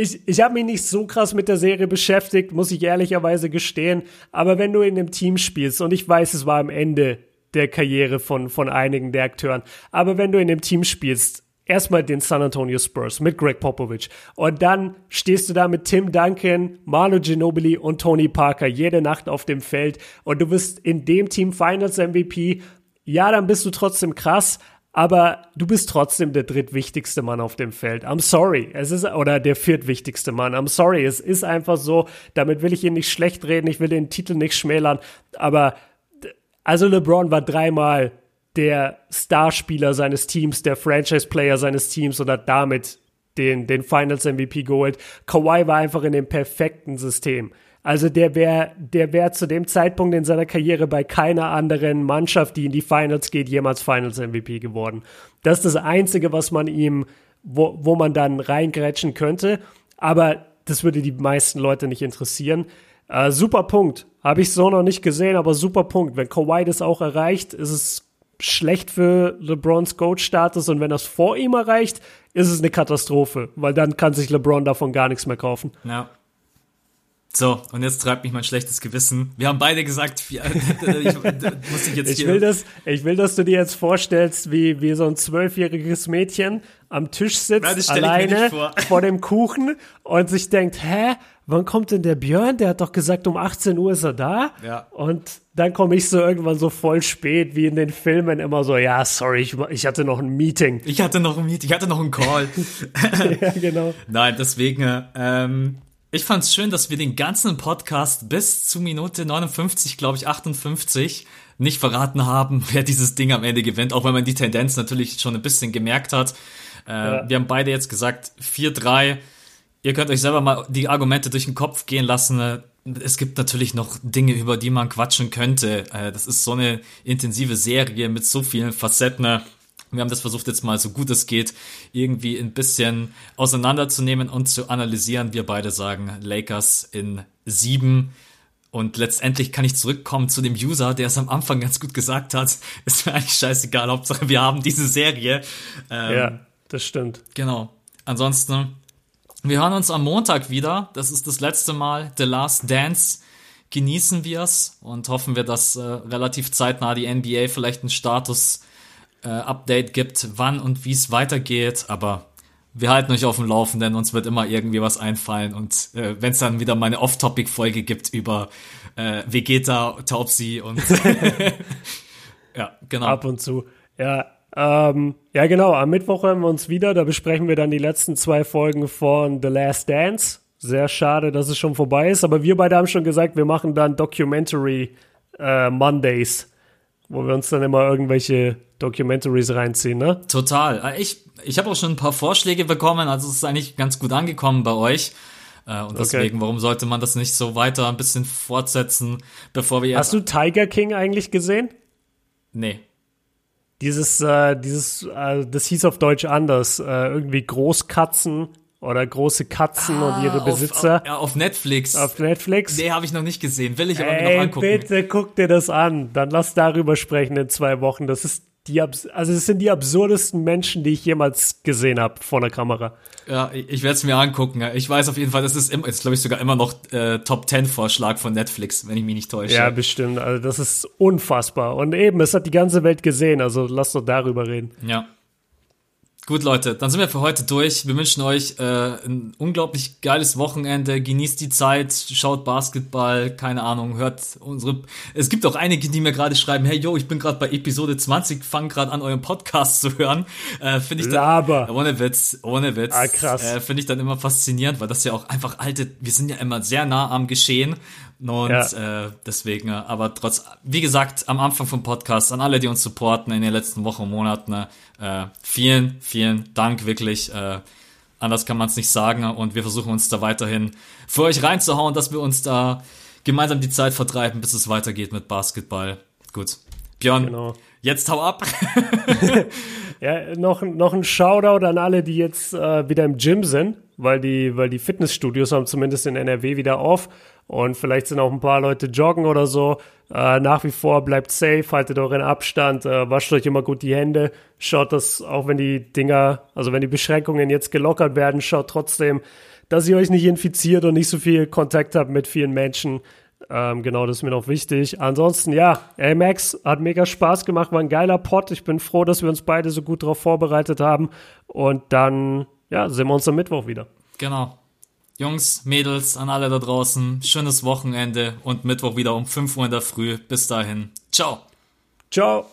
S2: ich, ich habe mich nicht so krass mit der Serie beschäftigt, muss ich ehrlicherweise gestehen. Aber wenn du in einem Team spielst, und ich weiß, es war am Ende der Karriere von, von einigen der Akteuren, aber wenn du in einem Team spielst, erstmal den San Antonio Spurs mit Greg Popovich und dann stehst du da mit Tim Duncan, Manu Ginobili und Tony Parker jede Nacht auf dem Feld und du bist in dem Team Finals MVP. Ja, dann bist du trotzdem krass, aber du bist trotzdem der drittwichtigste Mann auf dem Feld. I'm sorry. Es ist, oder der viertwichtigste Mann. I'm sorry. Es ist einfach so. Damit will ich ihn nicht schlecht reden. Ich will den Titel nicht schmälern. Aber, also LeBron war dreimal der Starspieler seines Teams, der Franchise-Player seines Teams und hat damit den, den Finals MVP geholt. Kawhi war einfach in dem perfekten System. Also der wäre der wär zu dem Zeitpunkt in seiner Karriere bei keiner anderen Mannschaft, die in die Finals geht, jemals Finals MVP geworden. Das ist das Einzige, was man ihm, wo, wo man dann reingrätschen könnte. Aber das würde die meisten Leute nicht interessieren. Äh, super Punkt. Habe ich so noch nicht gesehen, aber super Punkt. Wenn Kawhi das auch erreicht, ist es schlecht für LeBrons Coach-Status und wenn das vor ihm erreicht, ist es eine Katastrophe, weil dann kann sich LeBron davon gar nichts mehr kaufen.
S1: Ja. So, und jetzt treibt mich mein schlechtes Gewissen. Wir haben beide gesagt, ich, muss
S2: ich jetzt ich Will das, ich will, dass du dir jetzt vorstellst, wie, wie so ein zwölfjähriges Mädchen am Tisch sitzt, Nein, alleine vor. vor. dem Kuchen und sich denkt, hä, wann kommt denn der Björn? Der hat doch gesagt, um 18 Uhr ist er da.
S1: Ja.
S2: Und dann komme ich so irgendwann so voll spät, wie in den Filmen immer so, ja, sorry, ich, ich hatte noch ein Meeting.
S1: Ich hatte noch ein Meeting, ich hatte noch einen Call.
S2: ja, genau.
S1: Nein, deswegen, ähm, ich fand's schön, dass wir den ganzen Podcast bis zu Minute 59, glaube ich, 58 nicht verraten haben, wer dieses Ding am Ende gewinnt, auch wenn man die Tendenz natürlich schon ein bisschen gemerkt hat. Äh, ja. Wir haben beide jetzt gesagt 4-3. ihr könnt euch selber mal die Argumente durch den Kopf gehen lassen. Es gibt natürlich noch Dinge, über die man quatschen könnte. Äh, das ist so eine intensive Serie mit so vielen Facetten. Wir haben das versucht jetzt mal so gut es geht irgendwie ein bisschen auseinanderzunehmen und zu analysieren. Wir beide sagen Lakers in sieben. Und letztendlich kann ich zurückkommen zu dem User, der es am Anfang ganz gut gesagt hat. Ist mir eigentlich scheißegal, Hauptsache wir haben diese Serie.
S2: Ähm, ja, das stimmt.
S1: Genau. Ansonsten, wir hören uns am Montag wieder. Das ist das letzte Mal. The Last Dance. Genießen wir es und hoffen wir, dass äh, relativ zeitnah die NBA vielleicht einen Status äh, Update gibt, wann und wie es weitergeht. Aber wir halten euch auf dem Laufenden, uns wird immer irgendwie was einfallen. Und äh, wenn es dann wieder mal eine Off-Topic-Folge gibt über äh, Vegeta, Taubsi und
S2: ja, genau. Ab und zu. Ja, ähm, ja, genau. Am Mittwoch hören wir uns wieder. Da besprechen wir dann die letzten zwei Folgen von The Last Dance. Sehr schade, dass es schon vorbei ist. Aber wir beide haben schon gesagt, wir machen dann Documentary äh, Mondays, wo wir uns dann immer irgendwelche Documentaries reinziehen, ne?
S1: Total. Äh, ich, ich habe auch schon ein paar Vorschläge bekommen, also es ist eigentlich ganz gut angekommen bei euch. Äh, und deswegen, okay. warum sollte man das nicht so weiter ein bisschen fortsetzen, bevor wir
S2: jetzt. Hast du Tiger King eigentlich gesehen?
S1: Nee.
S2: Dieses, äh, dieses, äh, das hieß auf Deutsch anders, äh, irgendwie Großkatzen oder große Katzen ah, und ihre Besitzer.
S1: Auf, auf, ja, auf Netflix.
S2: Auf Netflix.
S1: Nee, habe ich noch nicht gesehen. Will ich aber
S2: Ey,
S1: noch angucken.
S2: Bitte guck dir das an. Dann lass darüber sprechen in zwei Wochen. Das ist die, also es sind die absurdesten Menschen, die ich jemals gesehen habe vor der Kamera.
S1: Ja, ich werde es mir angucken. Ich weiß auf jeden Fall, das ist, ist glaube ich, sogar immer noch äh, Top 10 Vorschlag von Netflix, wenn ich mich nicht täusche.
S2: Ja, bestimmt. Also das ist unfassbar. Und eben, es hat die ganze Welt gesehen, also lass doch darüber reden.
S1: Ja. Gut, Leute, dann sind wir für heute durch. Wir wünschen euch äh, ein unglaublich geiles Wochenende. Genießt die Zeit, schaut Basketball, keine Ahnung, hört unsere. Es gibt auch einige, die mir gerade schreiben: Hey, yo, ich bin gerade bei Episode 20, fang gerade an, euren Podcast zu hören. Äh, Finde ich dann,
S2: Laber.
S1: ohne Witz, ohne Witz.
S2: Ah, krass.
S1: Äh, Finde ich dann immer faszinierend, weil das ja auch einfach alte. Wir sind ja immer sehr nah am Geschehen und ja. äh, deswegen, äh, aber trotz, wie gesagt, am Anfang vom Podcast, an alle, die uns supporten in den letzten Wochen und Monaten, äh, vielen, vielen Dank wirklich. Äh, anders kann man es nicht sagen. Und wir versuchen uns da weiterhin für euch reinzuhauen, dass wir uns da gemeinsam die Zeit vertreiben, bis es weitergeht mit Basketball. Gut. Björn, genau. jetzt hau ab.
S2: ja, noch, noch ein Shoutout an alle, die jetzt äh, wieder im Gym sind, weil die, weil die Fitnessstudios haben zumindest in NRW wieder auf und vielleicht sind auch ein paar Leute joggen oder so. Äh, nach wie vor bleibt safe, haltet euren Abstand, äh, wascht euch immer gut die Hände. Schaut, dass auch wenn die Dinger, also wenn die Beschränkungen jetzt gelockert werden, schaut trotzdem, dass ihr euch nicht infiziert und nicht so viel Kontakt habt mit vielen Menschen. Ähm, genau, das ist mir noch wichtig. Ansonsten, ja, ey Max, hat mega Spaß gemacht, war ein geiler Pod. Ich bin froh, dass wir uns beide so gut darauf vorbereitet haben. Und dann, ja, sehen wir uns am Mittwoch wieder.
S1: Genau. Jungs, Mädels, an alle da draußen, schönes Wochenende und Mittwoch wieder um 5 Uhr in der Früh. Bis dahin. Ciao.
S2: Ciao.